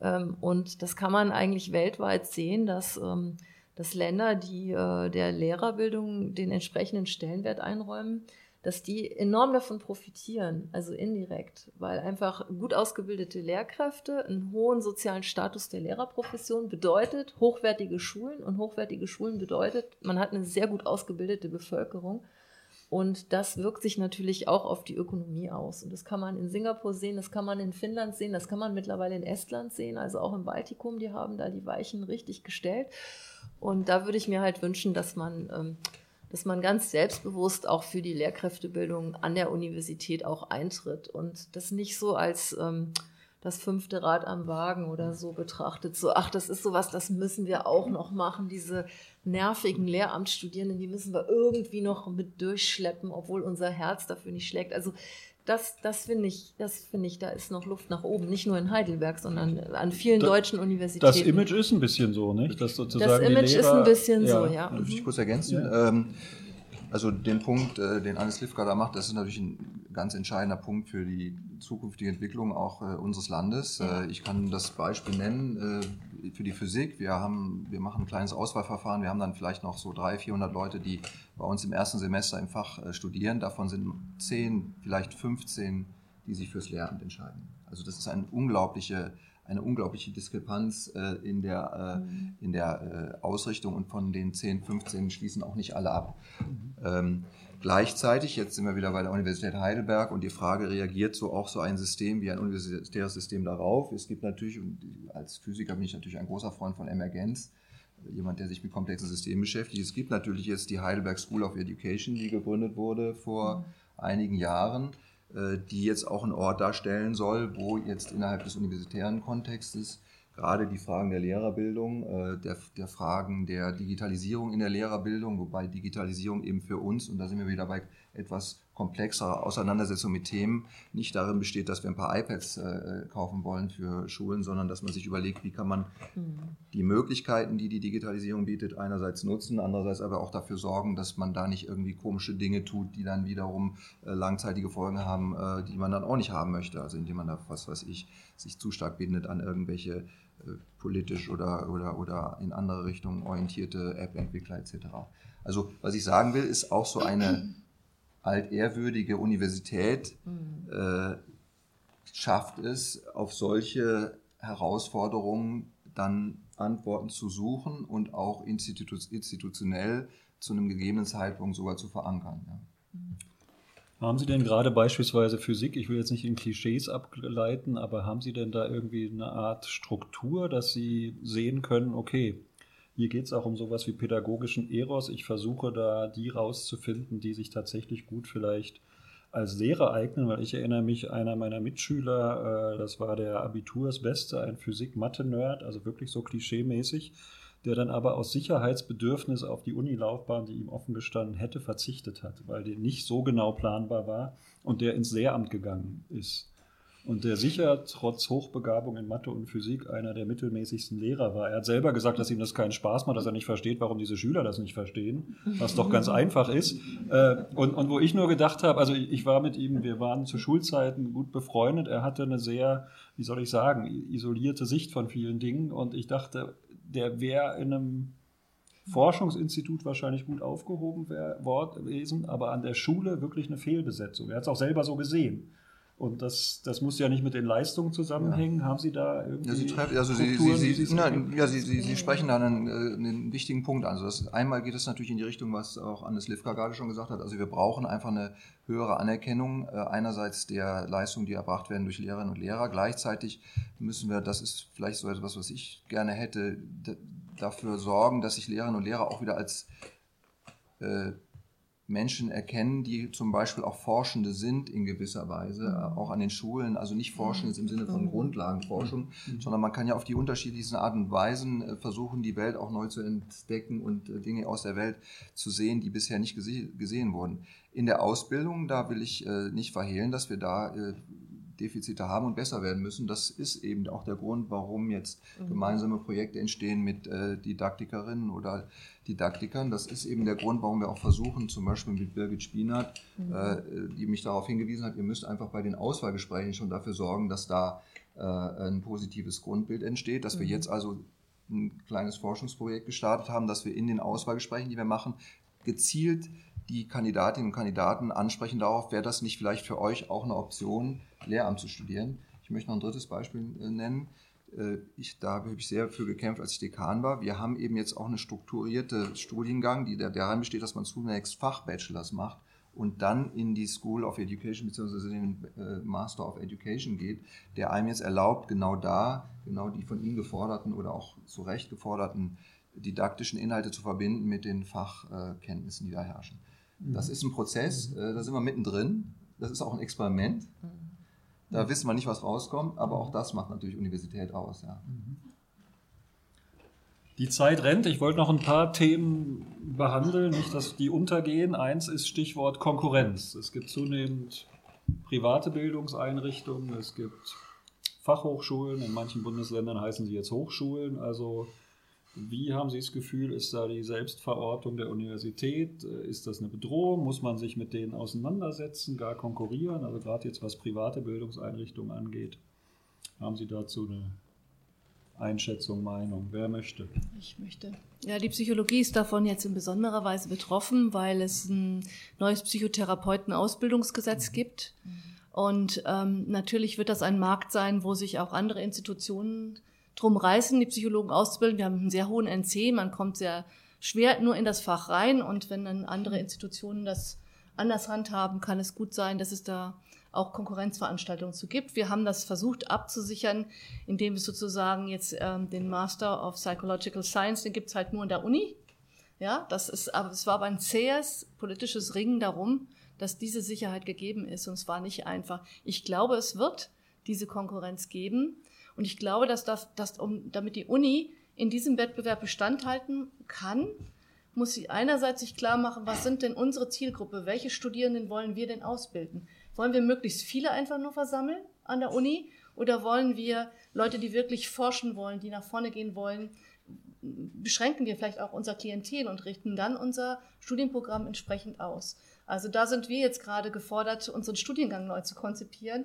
Ähm, und das kann man eigentlich weltweit sehen, dass, ähm, dass Länder, die äh, der Lehrerbildung den entsprechenden Stellenwert einräumen, dass die enorm davon profitieren, also indirekt, weil einfach gut ausgebildete Lehrkräfte einen hohen sozialen Status der Lehrerprofession bedeutet, hochwertige Schulen und hochwertige Schulen bedeutet, man hat eine sehr gut ausgebildete Bevölkerung. Und das wirkt sich natürlich auch auf die Ökonomie aus. Und das kann man in Singapur sehen, das kann man in Finnland sehen, das kann man mittlerweile in Estland sehen, also auch im Baltikum, die haben da die Weichen richtig gestellt. Und da würde ich mir halt wünschen, dass man ähm, dass man ganz selbstbewusst auch für die Lehrkräftebildung an der Universität auch eintritt und das nicht so als ähm, das fünfte Rad am Wagen oder so betrachtet. So, ach, das ist sowas, das müssen wir auch noch machen. Diese nervigen Lehramtsstudierenden, die müssen wir irgendwie noch mit durchschleppen, obwohl unser Herz dafür nicht schlägt. Also das, das finde ich, das finde ich, da ist noch Luft nach oben. Nicht nur in Heidelberg, sondern an vielen Da- deutschen Universitäten. Das Image ist ein bisschen so, nicht? Das, sozusagen Das Image ist Lehrer- ein bisschen so, ja. Darf ich Mhm. kurz ergänzen? Ja. Ähm, also den Punkt, äh, den Anne Slivka da macht, das ist natürlich ein ganz entscheidender Punkt für die zukünftige Entwicklung auch äh, unseres Landes. Äh, ich kann das Beispiel nennen äh, für die Physik. Wir haben, wir machen ein kleines Auswahlverfahren. Wir haben dann vielleicht noch so 300, 400 Leute, die bei uns im ersten Semester im Fach äh, studieren. Davon sind 10, vielleicht 15, die sich fürs Lehramt entscheiden. Also das ist eine unglaubliche eine unglaubliche Diskrepanz äh, in der, äh, in der Ausrichtung und von den 10, 15 schließen auch nicht alle ab. Ähm, gleichzeitig, jetzt sind wir wieder bei der Universität Heidelberg und die Frage, reagiert so auch so ein System wie ein universitäres System darauf? Es gibt natürlich, als Physiker bin ich natürlich ein großer Freund von Emergenz, jemand, der sich mit komplexen Systemen beschäftigt. Es gibt natürlich jetzt die Heidelberg School of Education, die gegründet wurde vor einigen Jahren, äh, die jetzt auch einen Ort darstellen soll, wo jetzt innerhalb des universitären Kontextes gerade die Fragen der Lehrerbildung, äh, der, der Fragen der Digitalisierung in der Lehrerbildung, wobei Digitalisierung eben für uns, und da sind wir wieder bei etwas komplexerer Auseinandersetzung mit Themen, nicht darin besteht, dass wir ein paar iPads äh, kaufen wollen für Schulen, sondern dass man sich überlegt, wie kann man Mhm. die Möglichkeiten, die die Digitalisierung bietet, einerseits nutzen, andererseits aber auch dafür sorgen, dass man da nicht irgendwie komische Dinge tut, die dann wiederum äh, langzeitige Folgen haben, äh, die man dann auch nicht haben möchte. Also indem man da, was weiß ich, sich zu stark bindet an irgendwelche politisch oder, oder, oder in andere Richtungen orientierte App-Entwickler etc. Also was ich sagen will, ist auch so eine altehrwürdige Universität Mhm. äh, schafft es, auf solche Herausforderungen dann Antworten zu suchen und auch institu institutionell zu einem gegebenen Zeitpunkt sogar zu verankern. Ja. Haben Sie denn gerade beispielsweise Physik, ich will jetzt nicht in Klischees ableiten, aber haben Sie denn da irgendwie eine Art Struktur, dass Sie sehen können, okay, hier geht es auch um sowas wie pädagogischen Eros. Ich versuche da die rauszufinden, die sich tatsächlich gut vielleicht als Lehrer eignen, weil ich erinnere mich, einer meiner Mitschüler, äh, das war der Abitursbeste, ein Physik-Mathe-Nerd, also wirklich so klischeemäßig, der dann aber aus Sicherheitsbedürfnis auf die Unilaufbahn, die ihm offen gestanden hätte, verzichtet hat, weil die nicht so genau planbar war und der ins Lehramt gegangen ist. Und der sicher trotz Hochbegabung in Mathe und Physik einer der mittelmäßigsten Lehrer war. Er hat selber gesagt, dass ihm das keinen Spaß macht, dass er nicht versteht, warum diese Schüler das nicht verstehen, was doch ganz einfach ist. Äh, Und, und wo ich nur gedacht habe, also ich war mit ihm, wir waren zu Schulzeiten gut befreundet. Er hatte eine sehr, wie soll ich sagen, isolierte Sicht von vielen Dingen. Und ich dachte, der wäre in einem Forschungsinstitut wahrscheinlich gut aufgehoben wär- wor- gewesen, aber an der Schule wirklich eine Fehlbesetzung. Er hat es auch selber so gesehen. Und das, das muss ja nicht mit den Leistungen zusammenhängen. Haben Sie da irgendwie. Ja, Sie, treffen, also Sie, Sie, Strukturen, Sie, Sie, nein, ja, Sie, Sie, Sie sprechen da einen, äh, einen wichtigen Punkt an. Also das, einmal geht es natürlich in die Richtung, was auch Anne Slivka gerade schon gesagt hat. Also wir brauchen einfach eine höhere Anerkennung äh, einerseits der Leistungen, die erbracht werden durch Lehrerinnen und Lehrer. Gleichzeitig müssen wir, das ist vielleicht so etwas, was ich gerne hätte, dafür sorgen, dass sich Lehrerinnen und Lehrer auch wieder als äh, Menschen erkennen, die zum Beispiel auch Forschende sind in gewisser Weise, äh, auch an den Schulen, also nicht Forschende jetzt im Sinne von Grundlagenforschung, sondern man kann ja auf die unterschiedlichsten Arten und Weisen äh, versuchen, die Welt auch neu zu entdecken und äh, Dinge aus der Welt zu sehen, die bisher nicht gese gesehen wurden. In der Ausbildung, da will ich nicht verhehlen, dass wir da Defizite haben und besser werden müssen. Das ist eben auch der Grund, warum jetzt gemeinsame Projekte entstehen mit äh, Didaktikerinnen oder Didaktikern. Das ist eben der Grund, warum wir auch versuchen, zum Beispiel mit Birgit Spienert, äh, die mich darauf hingewiesen hat, ihr müsst einfach bei den Auswahlgesprächen schon dafür sorgen, dass da äh, ein positives Grundbild entsteht, dass wir jetzt also ein kleines Forschungsprojekt gestartet haben, dass wir in den Auswahlgesprächen, die wir machen, gezielt die Kandidatinnen und Kandidaten ansprechen darauf, wäre das nicht vielleicht für euch auch eine Option, Lehramt zu studieren. Ich möchte noch ein drittes Beispiel äh, nennen. Äh, Ich, da habe ich sehr für gekämpft, als ich Dekan war. Wir haben eben jetzt auch eine strukturierte Studiengang, die der- daran besteht, dass man zunächst Fachbachelors macht und dann in die School of Education bzw. den äh, Master of Education geht, der einem jetzt erlaubt, genau da, genau die von Ihnen geforderten oder auch zu Recht geforderten didaktischen Inhalte zu verbinden mit den Fachkenntnissen, die da herrschen. Das ist ein Prozess, da sind wir mittendrin. Das ist auch ein Experiment. Da wissen wir nicht, was rauskommt, aber auch das macht natürlich Universität aus. Ja. Die Zeit rennt. Ich wollte noch ein paar Themen behandeln, nicht, dass die untergehen. Eins ist Stichwort Konkurrenz. Es gibt zunehmend private Bildungseinrichtungen, es gibt Fachhochschulen, in manchen Bundesländern heißen sie jetzt Hochschulen. Also wie haben Sie das Gefühl, ist da die Selbstverortung der Universität? Ist das eine Bedrohung? Muss man sich mit denen auseinandersetzen, gar konkurrieren? Also gerade jetzt was private Bildungseinrichtungen angeht. Haben Sie dazu eine Einschätzung, Meinung? Wer möchte? Ich möchte. Ja, die Psychologie ist davon jetzt in besonderer Weise betroffen, weil es ein neues Psychotherapeuten-Ausbildungsgesetz mhm. gibt. Und ähm, natürlich wird das ein Markt sein, wo sich auch andere Institutionen drum reißen, die Psychologen auszubilden. Wir haben einen sehr hohen NC, man kommt sehr schwer nur in das Fach rein. Und wenn dann andere Institutionen das anders handhaben, kann es gut sein, dass es da auch Konkurrenzveranstaltungen zu gibt. Wir haben das versucht abzusichern, indem es sozusagen jetzt ähm, den Master of Psychological Science, den gibt's halt nur in der Uni. Ja, das ist, aber es war aber ein zähes politisches Ringen darum, dass diese Sicherheit gegeben ist und es war nicht einfach. Ich glaube, es wird diese Konkurrenz geben und ich glaube, dass das, dass um, damit die Uni in diesem Wettbewerb Bestand halten kann, muss sie einerseits sich klar machen, was sind denn unsere Zielgruppe, welche Studierenden wollen wir denn ausbilden? Wollen wir möglichst viele einfach nur versammeln an der Uni oder wollen wir Leute, die wirklich forschen wollen, die nach vorne gehen wollen, beschränken wir vielleicht auch unser Klientel und richten dann unser Studienprogramm entsprechend aus. Also da sind wir jetzt gerade gefordert, unseren Studiengang neu zu konzipieren.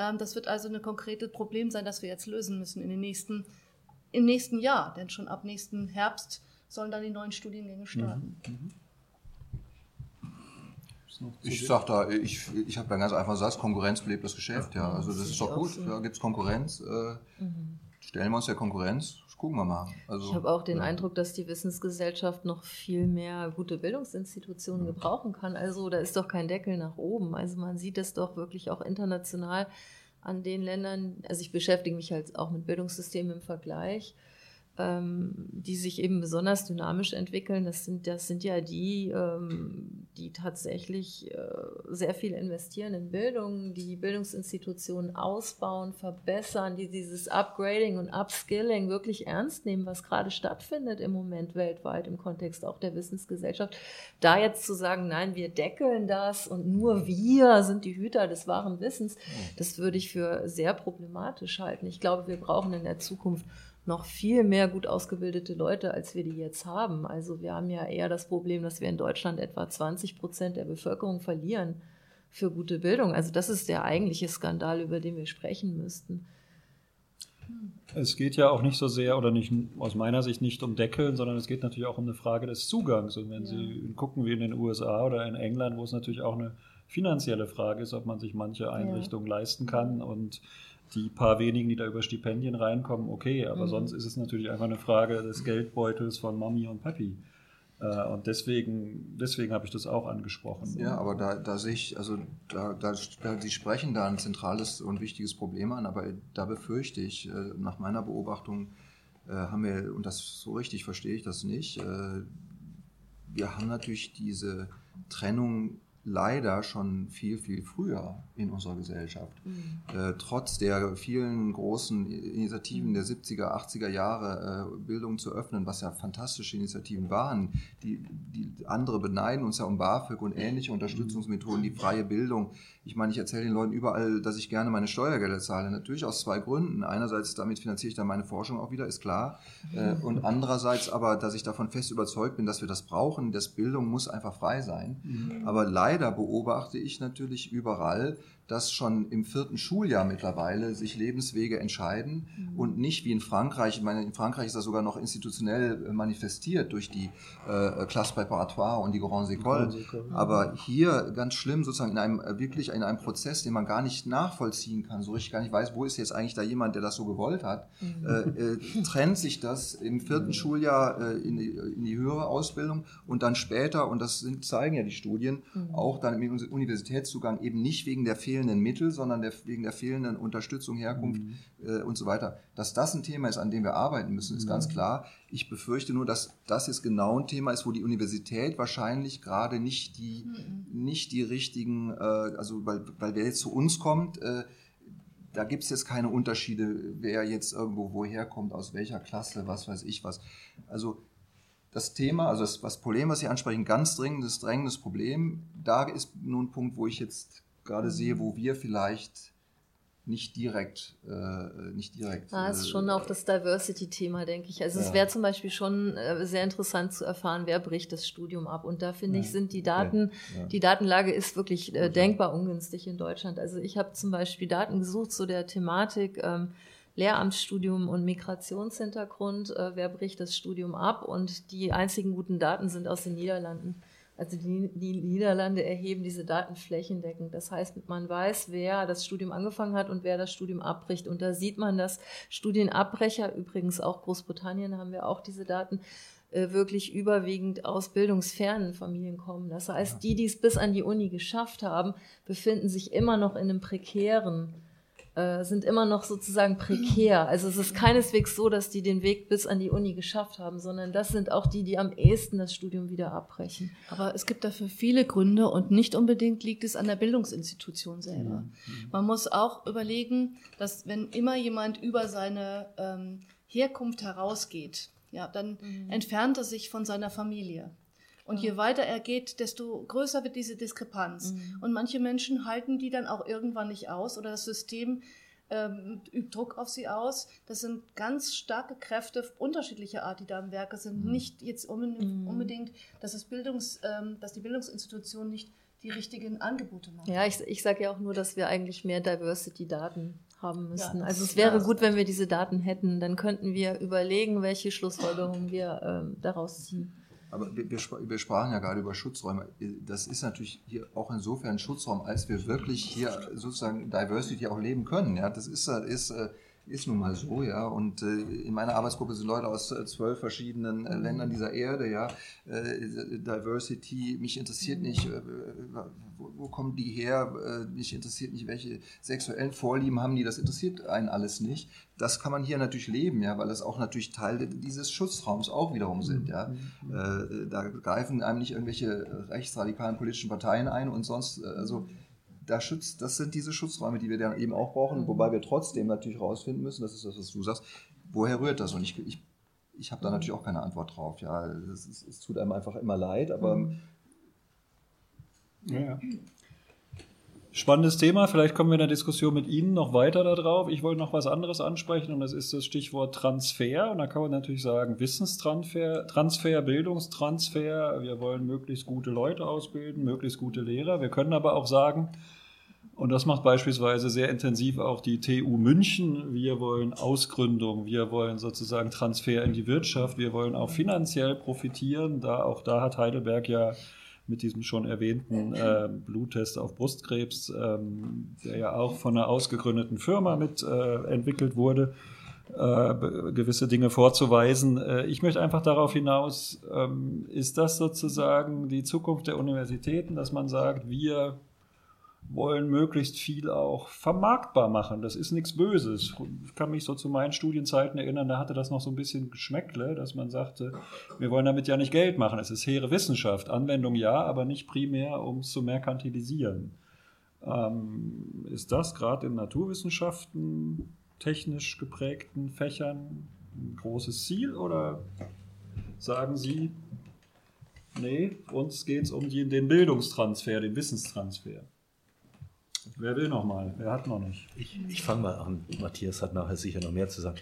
Ähm, das wird also ein konkretes Problem sein, das wir jetzt lösen müssen in den nächsten, im nächsten Jahr. Denn schon ab nächsten Herbst sollen dann die neuen Studiengänge starten. Mhm. Mhm. Ich sag da, ich, ich habe da ganz einfach Satz, Konkurrenz belebt das Geschäft, ja. Also das ist doch gut, da gibt es Konkurrenz. Äh, mhm. Stellen wir uns der Konkurrenz, gucken wir mal. Also, ich habe auch den ja. Eindruck, dass die Wissensgesellschaft noch viel mehr gute Bildungsinstitutionen ja. gebrauchen kann. Also da ist doch kein Deckel nach oben. Also man sieht es doch wirklich auch international an den Ländern. Also ich beschäftige mich halt auch mit Bildungssystemen im Vergleich die sich eben besonders dynamisch entwickeln. Das sind, das sind ja die, ähm, die tatsächlich äh, sehr viel investieren in Bildung, die Bildungsinstitutionen ausbauen, verbessern, die dieses Upgrading und Upskilling wirklich ernst nehmen, was gerade stattfindet im Moment weltweit im Kontext auch der Wissensgesellschaft. Da jetzt zu sagen, nein, wir deckeln das und nur wir sind die Hüter des wahren Wissens, das würde ich für sehr problematisch halten. Ich glaube, wir brauchen in der Zukunft noch viel mehr gut ausgebildete Leute, als wir die jetzt haben. Also wir haben ja eher das Problem, dass wir in Deutschland etwa 20 Prozent der Bevölkerung verlieren für gute Bildung. Also das ist der eigentliche Skandal, über den wir sprechen müssten. Es geht ja auch nicht so sehr oder nicht aus meiner Sicht nicht um Deckeln, sondern es geht natürlich auch um eine Frage des Zugangs. Und wenn ja. Sie gucken wie in den USA oder in England, wo es natürlich auch eine finanzielle Frage ist, ob man sich manche Einrichtungen ja. leisten kann und die paar wenigen, die da über Stipendien reinkommen, okay, aber mhm. sonst ist es natürlich einfach eine Frage des Geldbeutels von Mami und Papi. Äh, und deswegen, deswegen habe ich das auch angesprochen. Ja, aber da, da sehe ich, also da, da, Sie sprechen da ein zentrales und wichtiges Problem an, aber da befürchte ich, äh, nach meiner Beobachtung äh, haben wir, und das so richtig verstehe ich das nicht, wir haben natürlich diese Trennung leider schon viel, viel früher in unserer Gesellschaft. Mhm. Äh, trotz der vielen großen Initiativen der 70er, 80er Jahre, äh, Bildung zu öffnen, was ja fantastische Initiativen waren. Die, die andere beneiden uns ja um BAföG und ähnliche Unterstützungsmethoden, die freie Bildung. Ich meine, ich erzähle den Leuten überall, dass ich gerne meine Steuergelder zahle. Natürlich aus zwei Gründen. Einerseits, damit finanziere ich dann meine Forschung auch wieder, ist klar. Äh, und andererseits aber, dass ich davon fest überzeugt bin, dass wir das brauchen. Das Bildung muss einfach frei sein. Mhm. Aber leider beobachte ich natürlich überall, dass schon im vierten Schuljahr mittlerweile sich Lebenswege entscheiden mhm. und nicht wie in Frankreich, ich meine, in Frankreich ist das sogar noch institutionell äh, manifestiert durch die äh, Classe Préparatoire und die Grandes Écoles, aber hier ganz schlimm sozusagen in einem äh, wirklich in einem Prozess, den man gar nicht nachvollziehen kann, so richtig gar nicht weiß, wo ist jetzt eigentlich da jemand, der das so gewollt hat, mhm. äh, äh, trennt sich das im vierten mhm. Schuljahr äh, in, die, in die höhere Ausbildung und dann später, und das sind, zeigen ja die Studien, mhm. auch dann im Universitätszugang eben nicht wegen der fehlenden fehlenden Mittel, sondern der, wegen der fehlenden Unterstützung, Herkunft mhm. äh, und so weiter. Dass das ein Thema ist, an dem wir arbeiten müssen, ist mhm. ganz klar. Ich befürchte nur, dass das jetzt genau ein Thema ist, wo die Universität wahrscheinlich gerade nicht die, mhm. nicht die richtigen, äh, also weil, weil wer jetzt zu uns kommt, äh, da gibt es jetzt keine Unterschiede, wer jetzt irgendwo woher kommt, aus welcher Klasse, was weiß ich was. Also das Thema, also das, das Problem, was Sie ansprechen, ganz dringendes, drängendes Problem, da ist nun ein Punkt, wo ich jetzt gerade sehe, wo wir vielleicht nicht direkt, äh, nicht direkt. Ah, ist schon auch das Diversity-Thema, denke ich. Also ja. es wäre zum Beispiel schon äh, sehr interessant zu erfahren, wer bricht das Studium ab. Und da finde ja. ich, sind die Daten, ja. die Datenlage ist wirklich äh, denkbar ungünstig in Deutschland. Also ich habe zum Beispiel Daten gesucht zu der Thematik ähm, Lehramtsstudium und Migrationshintergrund. Äh, wer bricht das Studium ab? Und die einzigen guten Daten sind aus den Niederlanden. Also die, die, Niederlande erheben diese Daten flächendeckend. Das heißt, man weiß, wer das Studium angefangen hat und wer das Studium abbricht. Und da sieht man, dass Studienabbrecher, übrigens auch Großbritannien haben wir auch diese Daten, äh, wirklich überwiegend aus bildungsfernen Familien kommen. Das heißt, die, die es bis an die Uni geschafft haben, befinden sich immer noch in einem prekären äh, sind immer noch sozusagen prekär. Also es ist keineswegs so, dass die den Weg bis an die Uni geschafft haben, sondern das sind auch die, die am ehesten das Studium wieder abbrechen. Aber es gibt dafür viele Gründe und nicht unbedingt liegt es an der Bildungsinstitution selber. Mhm. Man muss auch überlegen, dass wenn immer jemand über seine ähm, Herkunft herausgeht, ja, dann mhm. entfernt er sich von seiner Familie. Und je weiter er geht, desto größer wird diese Diskrepanz. Mhm. Und manche Menschen halten die dann auch irgendwann nicht aus oder das System ähm, übt Druck auf sie aus. Das sind ganz starke Kräfte unterschiedlicher Art, die da im Werke sind. Mhm. Nicht jetzt mhm. unbedingt, dass, das Bildungs, ähm, dass die Bildungsinstitution nicht die richtigen Angebote macht. Ja, ich, ich sage ja auch nur, dass wir eigentlich mehr Diversity-Daten haben müssten. Ja, also es wäre ja, gut, wenn wir diese Daten hätten. Dann könnten wir überlegen, welche Schlussfolgerungen wir ähm, daraus ziehen. Aber wir, wir, sprachen ja gerade über Schutzräume. Das ist natürlich hier auch insofern ein Schutzraum, als wir wirklich hier sozusagen Diversity auch leben können. Ja, das ist, ist äh, ist nun mal so, ja. Und äh, in meiner Arbeitsgruppe sind Leute aus äh, zwölf verschiedenen äh, Ländern dieser Erde, ja. Äh, Diversity, mich interessiert nicht, äh, wo, wo, kommen die her, äh, mich interessiert nicht, welche sexuellen Vorlieben haben die, das interessiert einen alles nicht. Das kann man hier natürlich leben, ja, weil das auch natürlich Teil dieses Schutzraums auch wiederum sind, ja. Mhm. da greifen einem nicht irgendwelche rechtsradikalen politischen Parteien ein und sonst, also da schützt, das sind diese Schutzräume, die wir dann eben auch brauchen, mhm. wobei wir trotzdem natürlich rausfinden müssen, das ist das, was du sagst, woher rührt das? Und ich, ich, ich habe da natürlich auch keine Antwort drauf. Ja, es, es, es tut einem einfach immer leid, aber. Mhm. Ja. Spannendes Thema. Vielleicht kommen wir in der Diskussion mit Ihnen noch weiter darauf. Ich wollte noch was anderes ansprechen und das ist das Stichwort Transfer. Und da kann man natürlich sagen, Wissenstransfer, Transfer, Bildungstransfer. Wir wollen möglichst gute Leute ausbilden, möglichst gute Lehrer. Wir können aber auch sagen, und das macht beispielsweise sehr intensiv auch die TU München. Wir wollen Ausgründung, wir wollen sozusagen Transfer in die Wirtschaft, wir wollen auch finanziell profitieren. Da, auch da hat Heidelberg ja mit diesem schon erwähnten äh, Bluttest auf Brustkrebs, ähm, der ja auch von einer ausgegründeten Firma mit äh, entwickelt wurde, äh, gewisse Dinge vorzuweisen. Äh, ich möchte einfach darauf hinaus, ähm, ist das sozusagen die Zukunft der Universitäten, dass man sagt, wir wollen möglichst viel auch vermarktbar machen. Das ist nichts Böses. Ich kann mich so zu meinen Studienzeiten erinnern, da hatte das noch so ein bisschen Geschmäckle, dass man sagte, wir wollen damit ja nicht Geld machen. Es ist hehre Wissenschaft. Anwendung ja, aber nicht primär, um es zu merkantilisieren. Ähm, ist das gerade in Naturwissenschaften, technisch geprägten Fächern ein großes Ziel oder sagen Sie, nee, uns geht es um den Bildungstransfer, den Wissenstransfer? Wer will noch mal? Wer hat noch nicht? Ich, ich fange mal an. Matthias hat nachher sicher noch mehr zu sagen.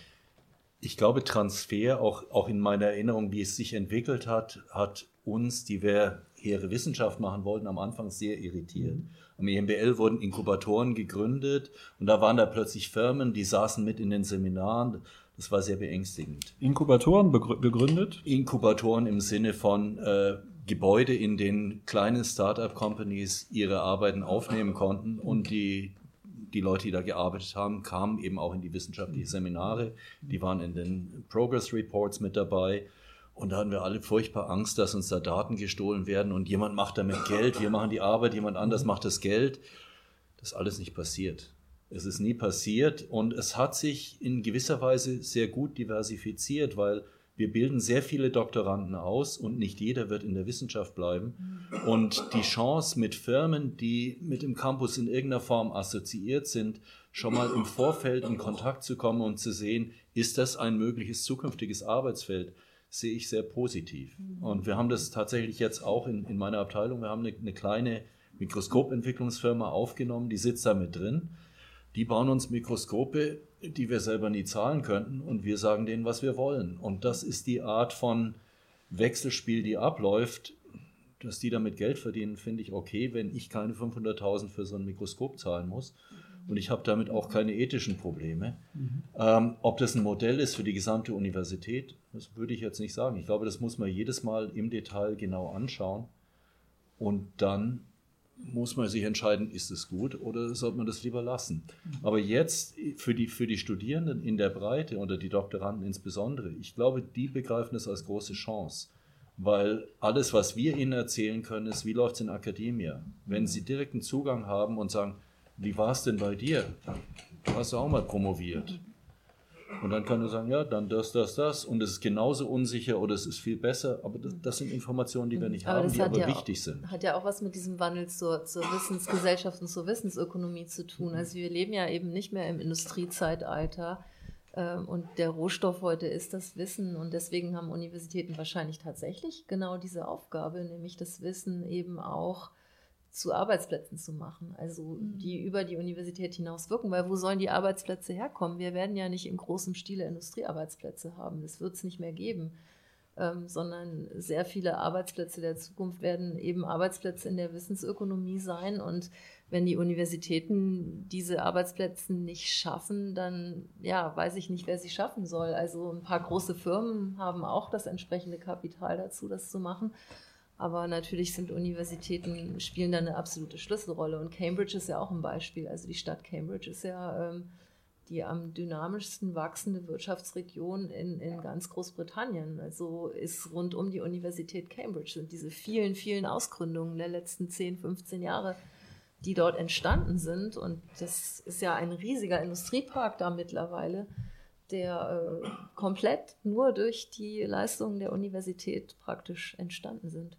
Ich glaube, Transfer, auch, auch in meiner Erinnerung, wie es sich entwickelt hat, hat uns, die wir hehre Wissenschaft machen wollten, am Anfang sehr irritiert. Am EMBL wurden Inkubatoren gegründet und da waren da plötzlich Firmen, die saßen mit in den Seminaren. Das war sehr beängstigend. Inkubatoren begründet? Inkubatoren im Sinne von, äh, Gebäude, in denen kleine Startup-Companies ihre Arbeiten aufnehmen konnten und die, die Leute, die da gearbeitet haben, kamen eben auch in die wissenschaftlichen Seminare, die waren in den Progress Reports mit dabei. Und da hatten wir alle furchtbar Angst, dass uns da Daten gestohlen werden und jemand macht damit Geld, wir machen die Arbeit, jemand anders macht das Geld. Das ist alles nicht passiert. Es ist nie passiert und es hat sich in gewisser Weise sehr gut diversifiziert, weil wir bilden sehr viele Doktoranden aus und nicht jeder wird in der Wissenschaft bleiben. Und die Chance mit Firmen, die mit dem Campus in irgendeiner Form assoziiert sind, schon mal im Vorfeld in Kontakt zu kommen und zu sehen, ist das ein mögliches zukünftiges Arbeitsfeld, sehe ich sehr positiv. Und wir haben das tatsächlich jetzt auch in, in meiner Abteilung. Wir haben eine, eine kleine Mikroskopentwicklungsfirma aufgenommen, die sitzt da mit drin. Die bauen uns Mikroskope, die wir selber nie zahlen könnten und wir sagen denen, was wir wollen. Und das ist die Art von Wechselspiel, die abläuft. Dass die damit Geld verdienen, finde ich okay, wenn ich keine 500.000 für so ein Mikroskop zahlen muss. Und ich habe damit auch keine ethischen Probleme. Mhm. Ähm, ob das ein Modell ist für die gesamte Universität, das würde ich jetzt nicht sagen. Ich glaube, das muss man jedes Mal im Detail genau anschauen. Und dann muss man sich entscheiden, ist es gut oder sollte man das lieber lassen. Aber jetzt für die, für die Studierenden in der Breite oder die Doktoranden insbesondere, ich glaube, die begreifen es als große Chance. Weil alles, was wir ihnen erzählen können, ist, wie läuft es in Akademie. Wenn sie direkten Zugang haben und sagen, wie war es denn bei dir? Du hast ja auch mal promoviert. Und dann kann du sagen, ja, dann das, das, das. Und es ist genauso unsicher oder es ist viel besser. Aber das, das sind Informationen, die wir nicht aber haben, die aber ja wichtig auch, sind. Hat ja auch was mit diesem Wandel zur, zur Wissensgesellschaft und zur Wissensökonomie zu tun. Also wir leben ja eben nicht mehr im Industriezeitalter. Ähm, und der Rohstoff heute ist das Wissen. Und deswegen haben Universitäten wahrscheinlich tatsächlich genau diese Aufgabe, nämlich das Wissen eben auch zu Arbeitsplätzen zu machen, also mhm. die über die Universität hinaus wirken, weil wo sollen die Arbeitsplätze herkommen? Wir werden ja nicht in großem Stile Industriearbeitsplätze haben, das wird es nicht mehr geben, ähm, sondern sehr viele Arbeitsplätze der Zukunft werden eben Arbeitsplätze in der Wissensökonomie sein und wenn die Universitäten diese Arbeitsplätze nicht schaffen, dann ja, weiß ich nicht, wer sie schaffen soll. Also ein paar große Firmen haben auch das entsprechende Kapital dazu, das zu machen. Aber natürlich sind Universitäten, spielen da eine absolute Schlüsselrolle. Und Cambridge ist ja auch ein Beispiel. Also die Stadt Cambridge ist ja ähm, die am dynamischsten wachsende Wirtschaftsregion in, in ganz Großbritannien. Also ist rund um die Universität Cambridge sind diese vielen, vielen Ausgründungen der letzten 10, 15 Jahre, die dort entstanden sind. Und das ist ja ein riesiger Industriepark da mittlerweile der äh, komplett nur durch die Leistungen der Universität praktisch entstanden sind.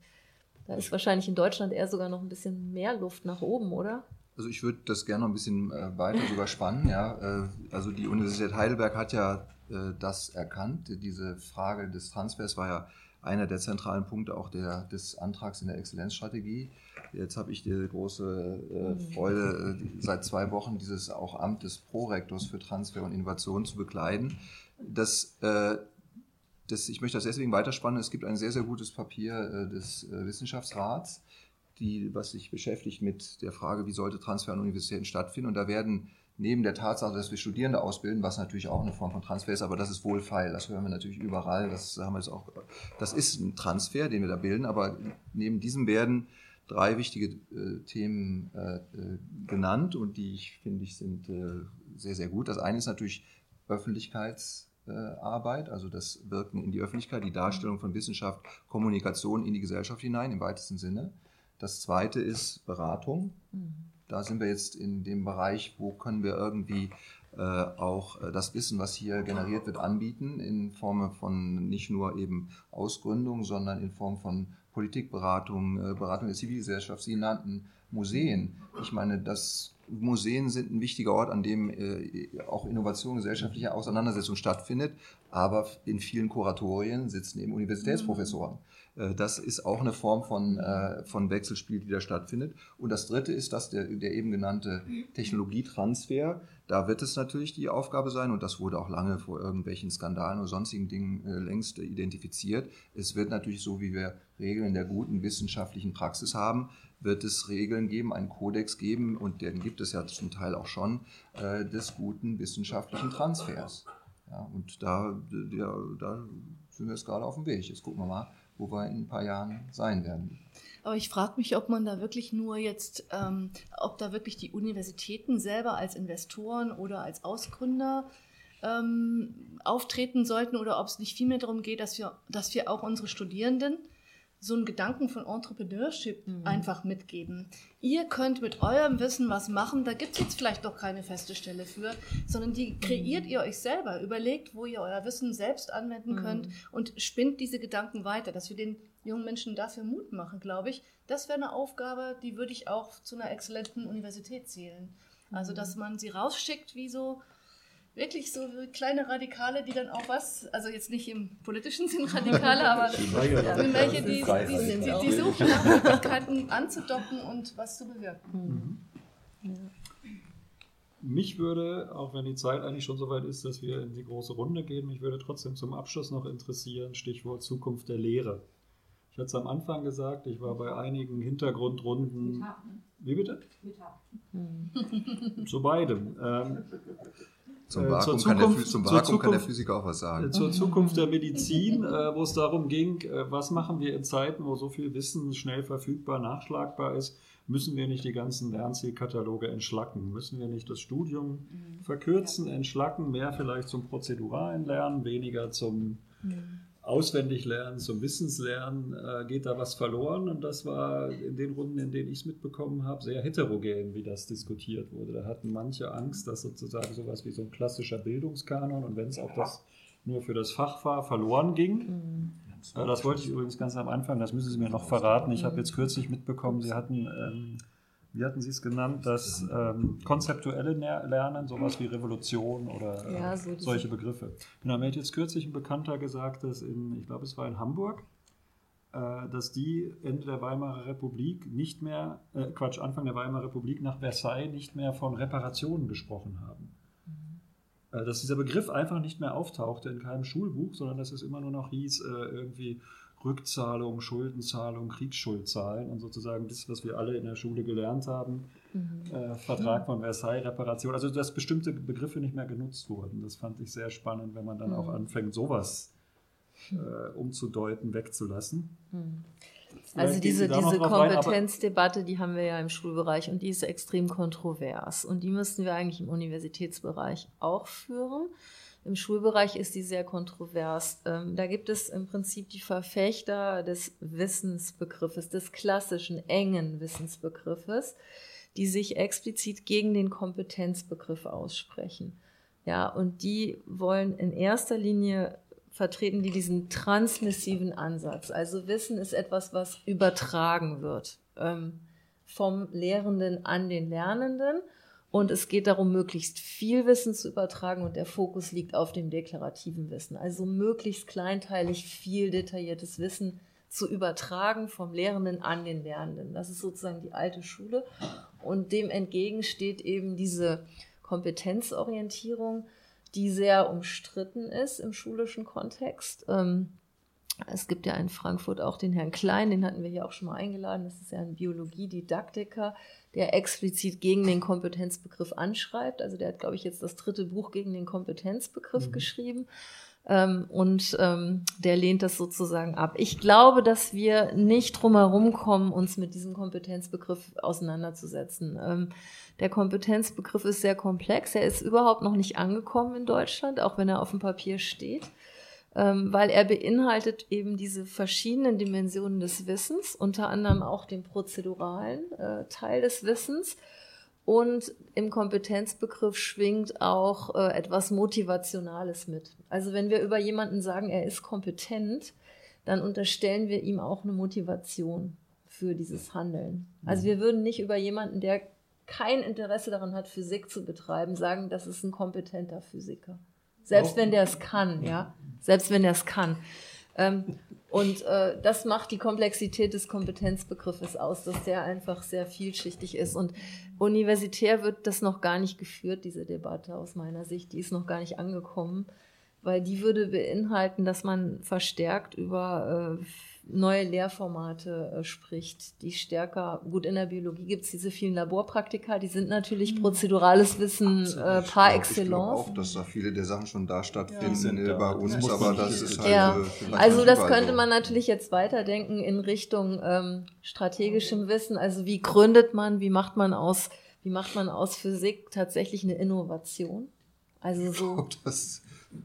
Da ist wahrscheinlich in Deutschland eher sogar noch ein bisschen mehr Luft nach oben, oder? Also ich würde das gerne noch ein bisschen äh, weiter sogar spannen. Ja. Äh, also die Universität Heidelberg hat ja äh, das erkannt. Diese Frage des Transfers war ja einer der zentralen Punkte auch der, des Antrags in der Exzellenzstrategie. Jetzt habe ich die große mhm. Freude, seit zwei Wochen dieses auch Amt des Prorektors für Transfer und Innovation zu bekleiden. Das, das, ich möchte das deswegen weiterspannen. Es gibt ein sehr, sehr gutes Papier äh, des äh, Wissenschaftsrats, die, was sich beschäftigt mit der Frage, wie sollte Transfer an Universitäten stattfinden. Und da werden neben der Tatsache, dass wir Studierende ausbilden, was natürlich auch eine Form von Transfer ist, aber das ist wohlfeil, das hören wir natürlich überall, das haben wir jetzt auch, das ist ein Transfer, den wir da bilden, aber neben diesem werden drei wichtige äh, Themen äh, äh, genannt und die ich finde ich sind äh, sehr, sehr gut. Das eine ist natürlich Öffentlichkeitsarbeit, also das Wirken in die Öffentlichkeit, die Darstellung von Wissenschaft, Kommunikation in die Gesellschaft hinein im weitesten Sinne. Das zweite ist Beratung. Da sind wir jetzt in dem Bereich, wo können wir irgendwie äh, auch äh, das Wissen, was hier generiert wird, anbieten, in Form von nicht nur eben Ausgründung, sondern in Form von Politikberatung, äh, Beratung der Zivilgesellschaft, Sie nannten Museen. Ich meine, das Museen sind ein wichtiger Ort, an dem äh, auch Innovation, gesellschaftliche Auseinandersetzung stattfindet. Aber in vielen Kuratorien sitzen eben Universitätsprofessoren. Äh, das ist auch eine Form von, äh, von Wechselspiel, die da stattfindet. Und das Dritte ist, dass der, der eben genannte Technologietransfer, da wird es natürlich die Aufgabe sein, und das wurde auch lange vor irgendwelchen Skandalen oder sonstigen Dingen äh, längst identifiziert. Es wird natürlich so, wie wir Regeln der guten wissenschaftlichen Praxis haben, wird es Regeln geben, einen Kodex geben, und den gibt es ja zum Teil auch schon, des guten wissenschaftlichen Transfers. Ja, und da, ja, da sind wir jetzt gerade auf dem Weg. Jetzt gucken wir mal, wo wir in ein paar Jahren sein werden. Aber ich frage mich, ob man da wirklich nur jetzt, ähm, ob da wirklich die Universitäten selber als Investoren oder als Ausgründer ähm, auftreten sollten oder ob es nicht vielmehr darum geht, dass wir, dass wir auch unsere Studierenden so einen Gedanken von Entrepreneurship mhm. einfach mitgeben. Ihr könnt mit eurem Wissen was machen, da gibt es jetzt vielleicht doch keine feste Stelle für, sondern die kreiert mhm. ihr euch selber. Überlegt, wo ihr euer Wissen selbst anwenden mhm. könnt und spinnt diese Gedanken weiter, dass wir den jungen Menschen dafür Mut machen, glaube ich. Das wäre eine Aufgabe, die würde ich auch zu einer exzellenten Universität zählen. Also, dass mhm. man sie rausschickt wie so wirklich so kleine Radikale, die dann auch was, also jetzt nicht im politischen Sinn Radikale, aber welche, die, die, die, die, suchen nach Möglichkeiten anzudocken und was zu bewirken. Mhm. Mich würde, auch wenn die Zeit eigentlich schon so weit ist, dass wir in die große Runde gehen, mich würde trotzdem zum Abschluss noch interessieren, Stichwort Zukunft der Lehre. Ich hatte es am Anfang gesagt, ich war bei einigen Hintergrundrunden. Wie bitte? Zu beidem. Ähm, zum äh, Vakuum, Zukunft, kann, der, zum Vakuum Zukunft, kann der Physiker auch was sagen. Zur Zukunft der Medizin, äh, wo es darum ging, äh, was machen wir in Zeiten, wo so viel Wissen schnell verfügbar, nachschlagbar ist, müssen wir nicht die ganzen Lernzielkataloge entschlacken? Müssen wir nicht das Studium mhm. verkürzen, entschlacken, mehr vielleicht zum prozeduralen Lernen, weniger zum mhm. Auswendiglernen, zum Wissenslernen äh, geht da was verloren. Und das war in den Runden, in denen ich es mitbekommen habe, sehr heterogen, wie das diskutiert wurde. Da hatten manche Angst, dass sozusagen sowas wie so ein klassischer Bildungskanon und wenn es auch das nur für das Fach war, verloren ging. Mhm. Das wollte ich übrigens ganz am Anfang, das müssen Sie mir noch verraten. Ich habe jetzt kürzlich mitbekommen, Sie hatten ähm, wie hatten Sie es genannt, das ähm, konzeptuelle Lernen, sowas wie Revolution oder äh, ja, so solche Begriffe. Genau, mir hat jetzt kürzlich ein Bekannter gesagt, dass in, ich glaube, es war in Hamburg, äh, dass die Ende der Weimarer Republik nicht mehr, äh, Quatsch, Anfang der Weimarer Republik nach Versailles nicht mehr von Reparationen gesprochen haben. Mhm. Äh, dass dieser Begriff einfach nicht mehr auftauchte in keinem Schulbuch, sondern dass es immer nur noch hieß, äh, irgendwie Rückzahlung, Schuldenzahlung, Kriegsschuldzahlung und sozusagen das, was wir alle in der Schule gelernt haben, mhm. äh, Vertrag von Versailles, Reparation, also dass bestimmte Begriffe nicht mehr genutzt wurden. Das fand ich sehr spannend, wenn man dann mhm. auch anfängt, sowas äh, umzudeuten, wegzulassen. Mhm. Also diese, diese Kompetenzdebatte, die haben wir ja im Schulbereich und die ist extrem kontrovers und die müssten wir eigentlich im Universitätsbereich auch führen. Im Schulbereich ist die sehr kontrovers. Ähm, da gibt es im Prinzip die Verfechter des Wissensbegriffes, des klassischen engen Wissensbegriffes, die sich explizit gegen den Kompetenzbegriff aussprechen. Ja, und die wollen in erster Linie vertreten die diesen transmissiven Ansatz. Also Wissen ist etwas, was übertragen wird ähm, vom Lehrenden an den Lernenden und es geht darum, möglichst viel Wissen zu übertragen und der Fokus liegt auf dem deklarativen Wissen. Also möglichst kleinteilig viel detailliertes Wissen zu übertragen vom Lehrenden an den Lernenden. Das ist sozusagen die alte Schule. Und dem entgegen steht eben diese Kompetenzorientierung, die sehr umstritten ist im schulischen Kontext. Ähm, es gibt ja in Frankfurt auch den Herrn Klein, den hatten wir hier auch schon mal eingeladen. Das ist ja ein Biologiedidaktiker, der explizit gegen den Kompetenzbegriff anschreibt. Also der hat, glaube ich, jetzt das dritte Buch gegen den Kompetenzbegriff mhm. geschrieben. Ähm, und ähm, der lehnt das sozusagen ab. Ich glaube, dass wir nicht drumherum kommen, uns mit diesem Kompetenzbegriff auseinanderzusetzen. Ähm, der Kompetenzbegriff ist sehr komplex. Er ist überhaupt noch nicht angekommen in Deutschland, auch wenn er auf dem Papier steht weil er beinhaltet eben diese verschiedenen Dimensionen des Wissens, unter anderem auch den prozeduralen äh, Teil des Wissens. Und im Kompetenzbegriff schwingt auch äh, etwas Motivationales mit. Also wenn wir über jemanden sagen, er ist kompetent, dann unterstellen wir ihm auch eine Motivation für dieses Handeln. Also wir würden nicht über jemanden, der kein Interesse daran hat, Physik zu betreiben, sagen, das ist ein kompetenter Physiker. Selbst wenn der es kann, ja. Selbst wenn er es kann. Ähm, und äh, das macht die Komplexität des Kompetenzbegriffes aus, dass der einfach sehr vielschichtig ist. Und universitär wird das noch gar nicht geführt, diese Debatte aus meiner Sicht. Die ist noch gar nicht angekommen, weil die würde beinhalten, dass man verstärkt über äh, neue Lehrformate äh, spricht, die stärker, gut in der Biologie gibt es diese vielen Laborpraktika, die sind natürlich mhm. prozedurales Wissen äh, par excellence. Ich glaube auch, dass da viele der Sachen schon da stattfinden ja. bei uns, das aber das ist halt. Ja. Äh, also das könnte man natürlich jetzt weiterdenken in Richtung ähm, strategischem Wissen. Also wie gründet man, wie macht man aus, wie macht man aus Physik tatsächlich eine Innovation? Also so. das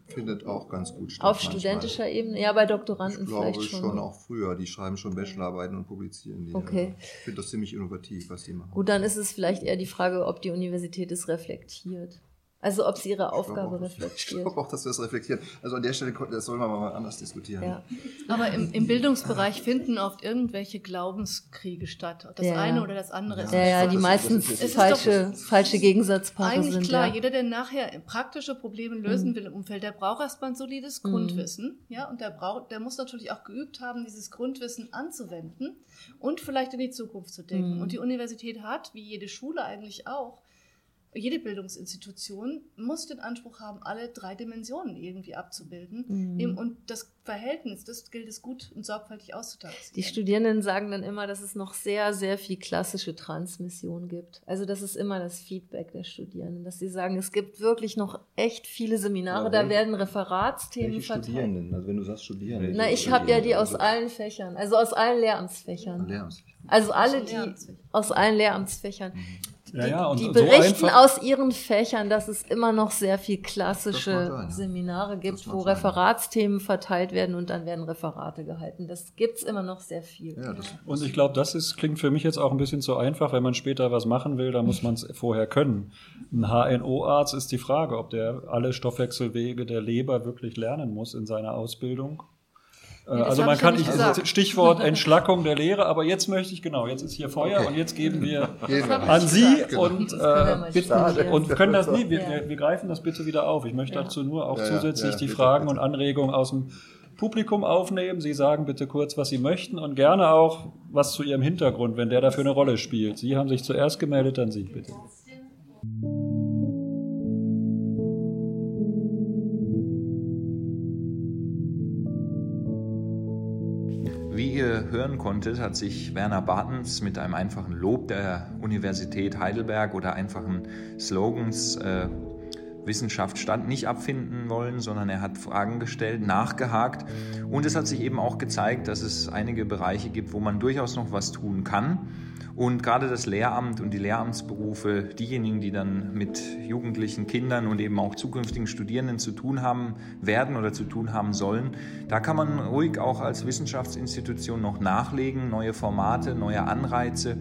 findet auch ganz gut statt. Auf manchmal. studentischer Ebene? Ja, bei Doktoranden ich vielleicht schon. Glaube schon auch früher. Die schreiben schon Bachelorarbeiten und publizieren die. Okay. Ich finde das ziemlich innovativ, was die machen. Gut, dann ist es vielleicht eher die Frage, ob die Universität es reflektiert. Also ob sie ihre Aufgabe reflektiert. Ich glaube auch, dass wir es reflektieren. Also an der Stelle das sollen wir mal anders diskutieren. Ja. Aber im, im, Bildungsbereich finden oft irgendwelche Glaubenskriege statt. Das ja. eine oder das andere ja. ist. Ja, ja, die meistens falsche, falsche Gegensatzpaare sind. Eigentlich klar, ja. jeder, der nachher praktische Probleme lösen mhm. will im Umfeld, der braucht erstmal ein solides mhm. Grundwissen. Ja, und der braucht, der muss natürlich auch geübt haben, dieses Grundwissen anzuwenden und vielleicht in die Zukunft zu denken. Mhm. Und die Universität hat, wie jede Schule eigentlich auch, jede Bildungsinstitution muss den Anspruch haben, alle drei Dimensionen irgendwie abzubilden. Mhm. Und das Verhältnis, das gilt es gut und sorgfältig auszutarieren. Die Studierenden sagen dann immer, dass es noch sehr, sehr viel klassische Transmission gibt. Also das ist immer das Feedback der Studierenden, dass sie sagen, es gibt wirklich noch echt viele Seminare, ja, da werden Referatsthemen verteilt. Studierenden? Also wenn du sagst Studierende. Na, ich habe ja die aus allen Fächern, also aus allen Lehramtsfächern. Lehramtsfächern. Also alle, die aus allen Lehramtsfächern. Mhm. Ja, ja, und die berichten so aus ihren Fächern, dass es immer noch sehr viel klassische sein, ja. Seminare gibt, wo sein. Referatsthemen verteilt werden und dann werden Referate gehalten. Das gibt's immer noch sehr viel. Ja, und ich glaube, das ist, klingt für mich jetzt auch ein bisschen zu einfach. Wenn man später was machen will, dann muss man es vorher können. Ein HNO-Arzt ist die Frage, ob der alle Stoffwechselwege der Leber wirklich lernen muss in seiner Ausbildung Nee, also man kann nicht, gesagt. Stichwort Entschlackung der Lehre, aber jetzt möchte ich genau, jetzt ist hier Feuer okay. und jetzt geben wir an Sie genau. und, äh, bitten, und können das nie, wir, ja. wir, greifen das bitte wieder auf. Ich möchte ja. dazu nur auch ja, zusätzlich die Fragen und Anregungen aus dem Publikum aufnehmen. Sie sagen bitte kurz, was Sie möchten und gerne auch was zu Ihrem Hintergrund, wenn der dafür eine Rolle spielt. Sie haben sich zuerst gemeldet, dann Sie bitte. Ihr hören konntet, hat sich Werner Bartens mit einem einfachen Lob der Universität Heidelberg oder einfachen Slogans äh, Wissenschaft stand nicht abfinden wollen, sondern er hat Fragen gestellt, nachgehakt. Und es hat sich eben auch gezeigt, dass es einige Bereiche gibt, wo man durchaus noch was tun kann und gerade das Lehramt und die Lehramtsberufe, diejenigen, die dann mit jugendlichen Kindern und eben auch zukünftigen Studierenden zu tun haben werden oder zu tun haben sollen, da kann man ruhig auch als Wissenschaftsinstitution noch nachlegen, neue Formate, neue Anreize,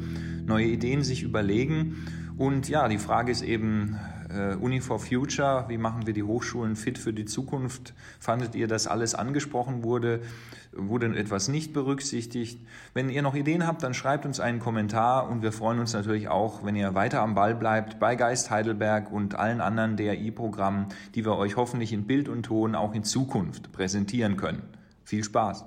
neue Ideen sich überlegen. Und ja, die Frage ist eben, äh, Uni for Future, wie machen wir die Hochschulen fit für die Zukunft? Fandet ihr, dass alles angesprochen wurde? Wurde etwas nicht berücksichtigt? Wenn ihr noch Ideen habt, dann schreibt uns einen Kommentar und wir freuen uns natürlich auch, wenn ihr weiter am Ball bleibt bei Geist Heidelberg und allen anderen DRI-Programmen, die wir euch hoffentlich in Bild und Ton auch in Zukunft präsentieren können. Viel Spaß!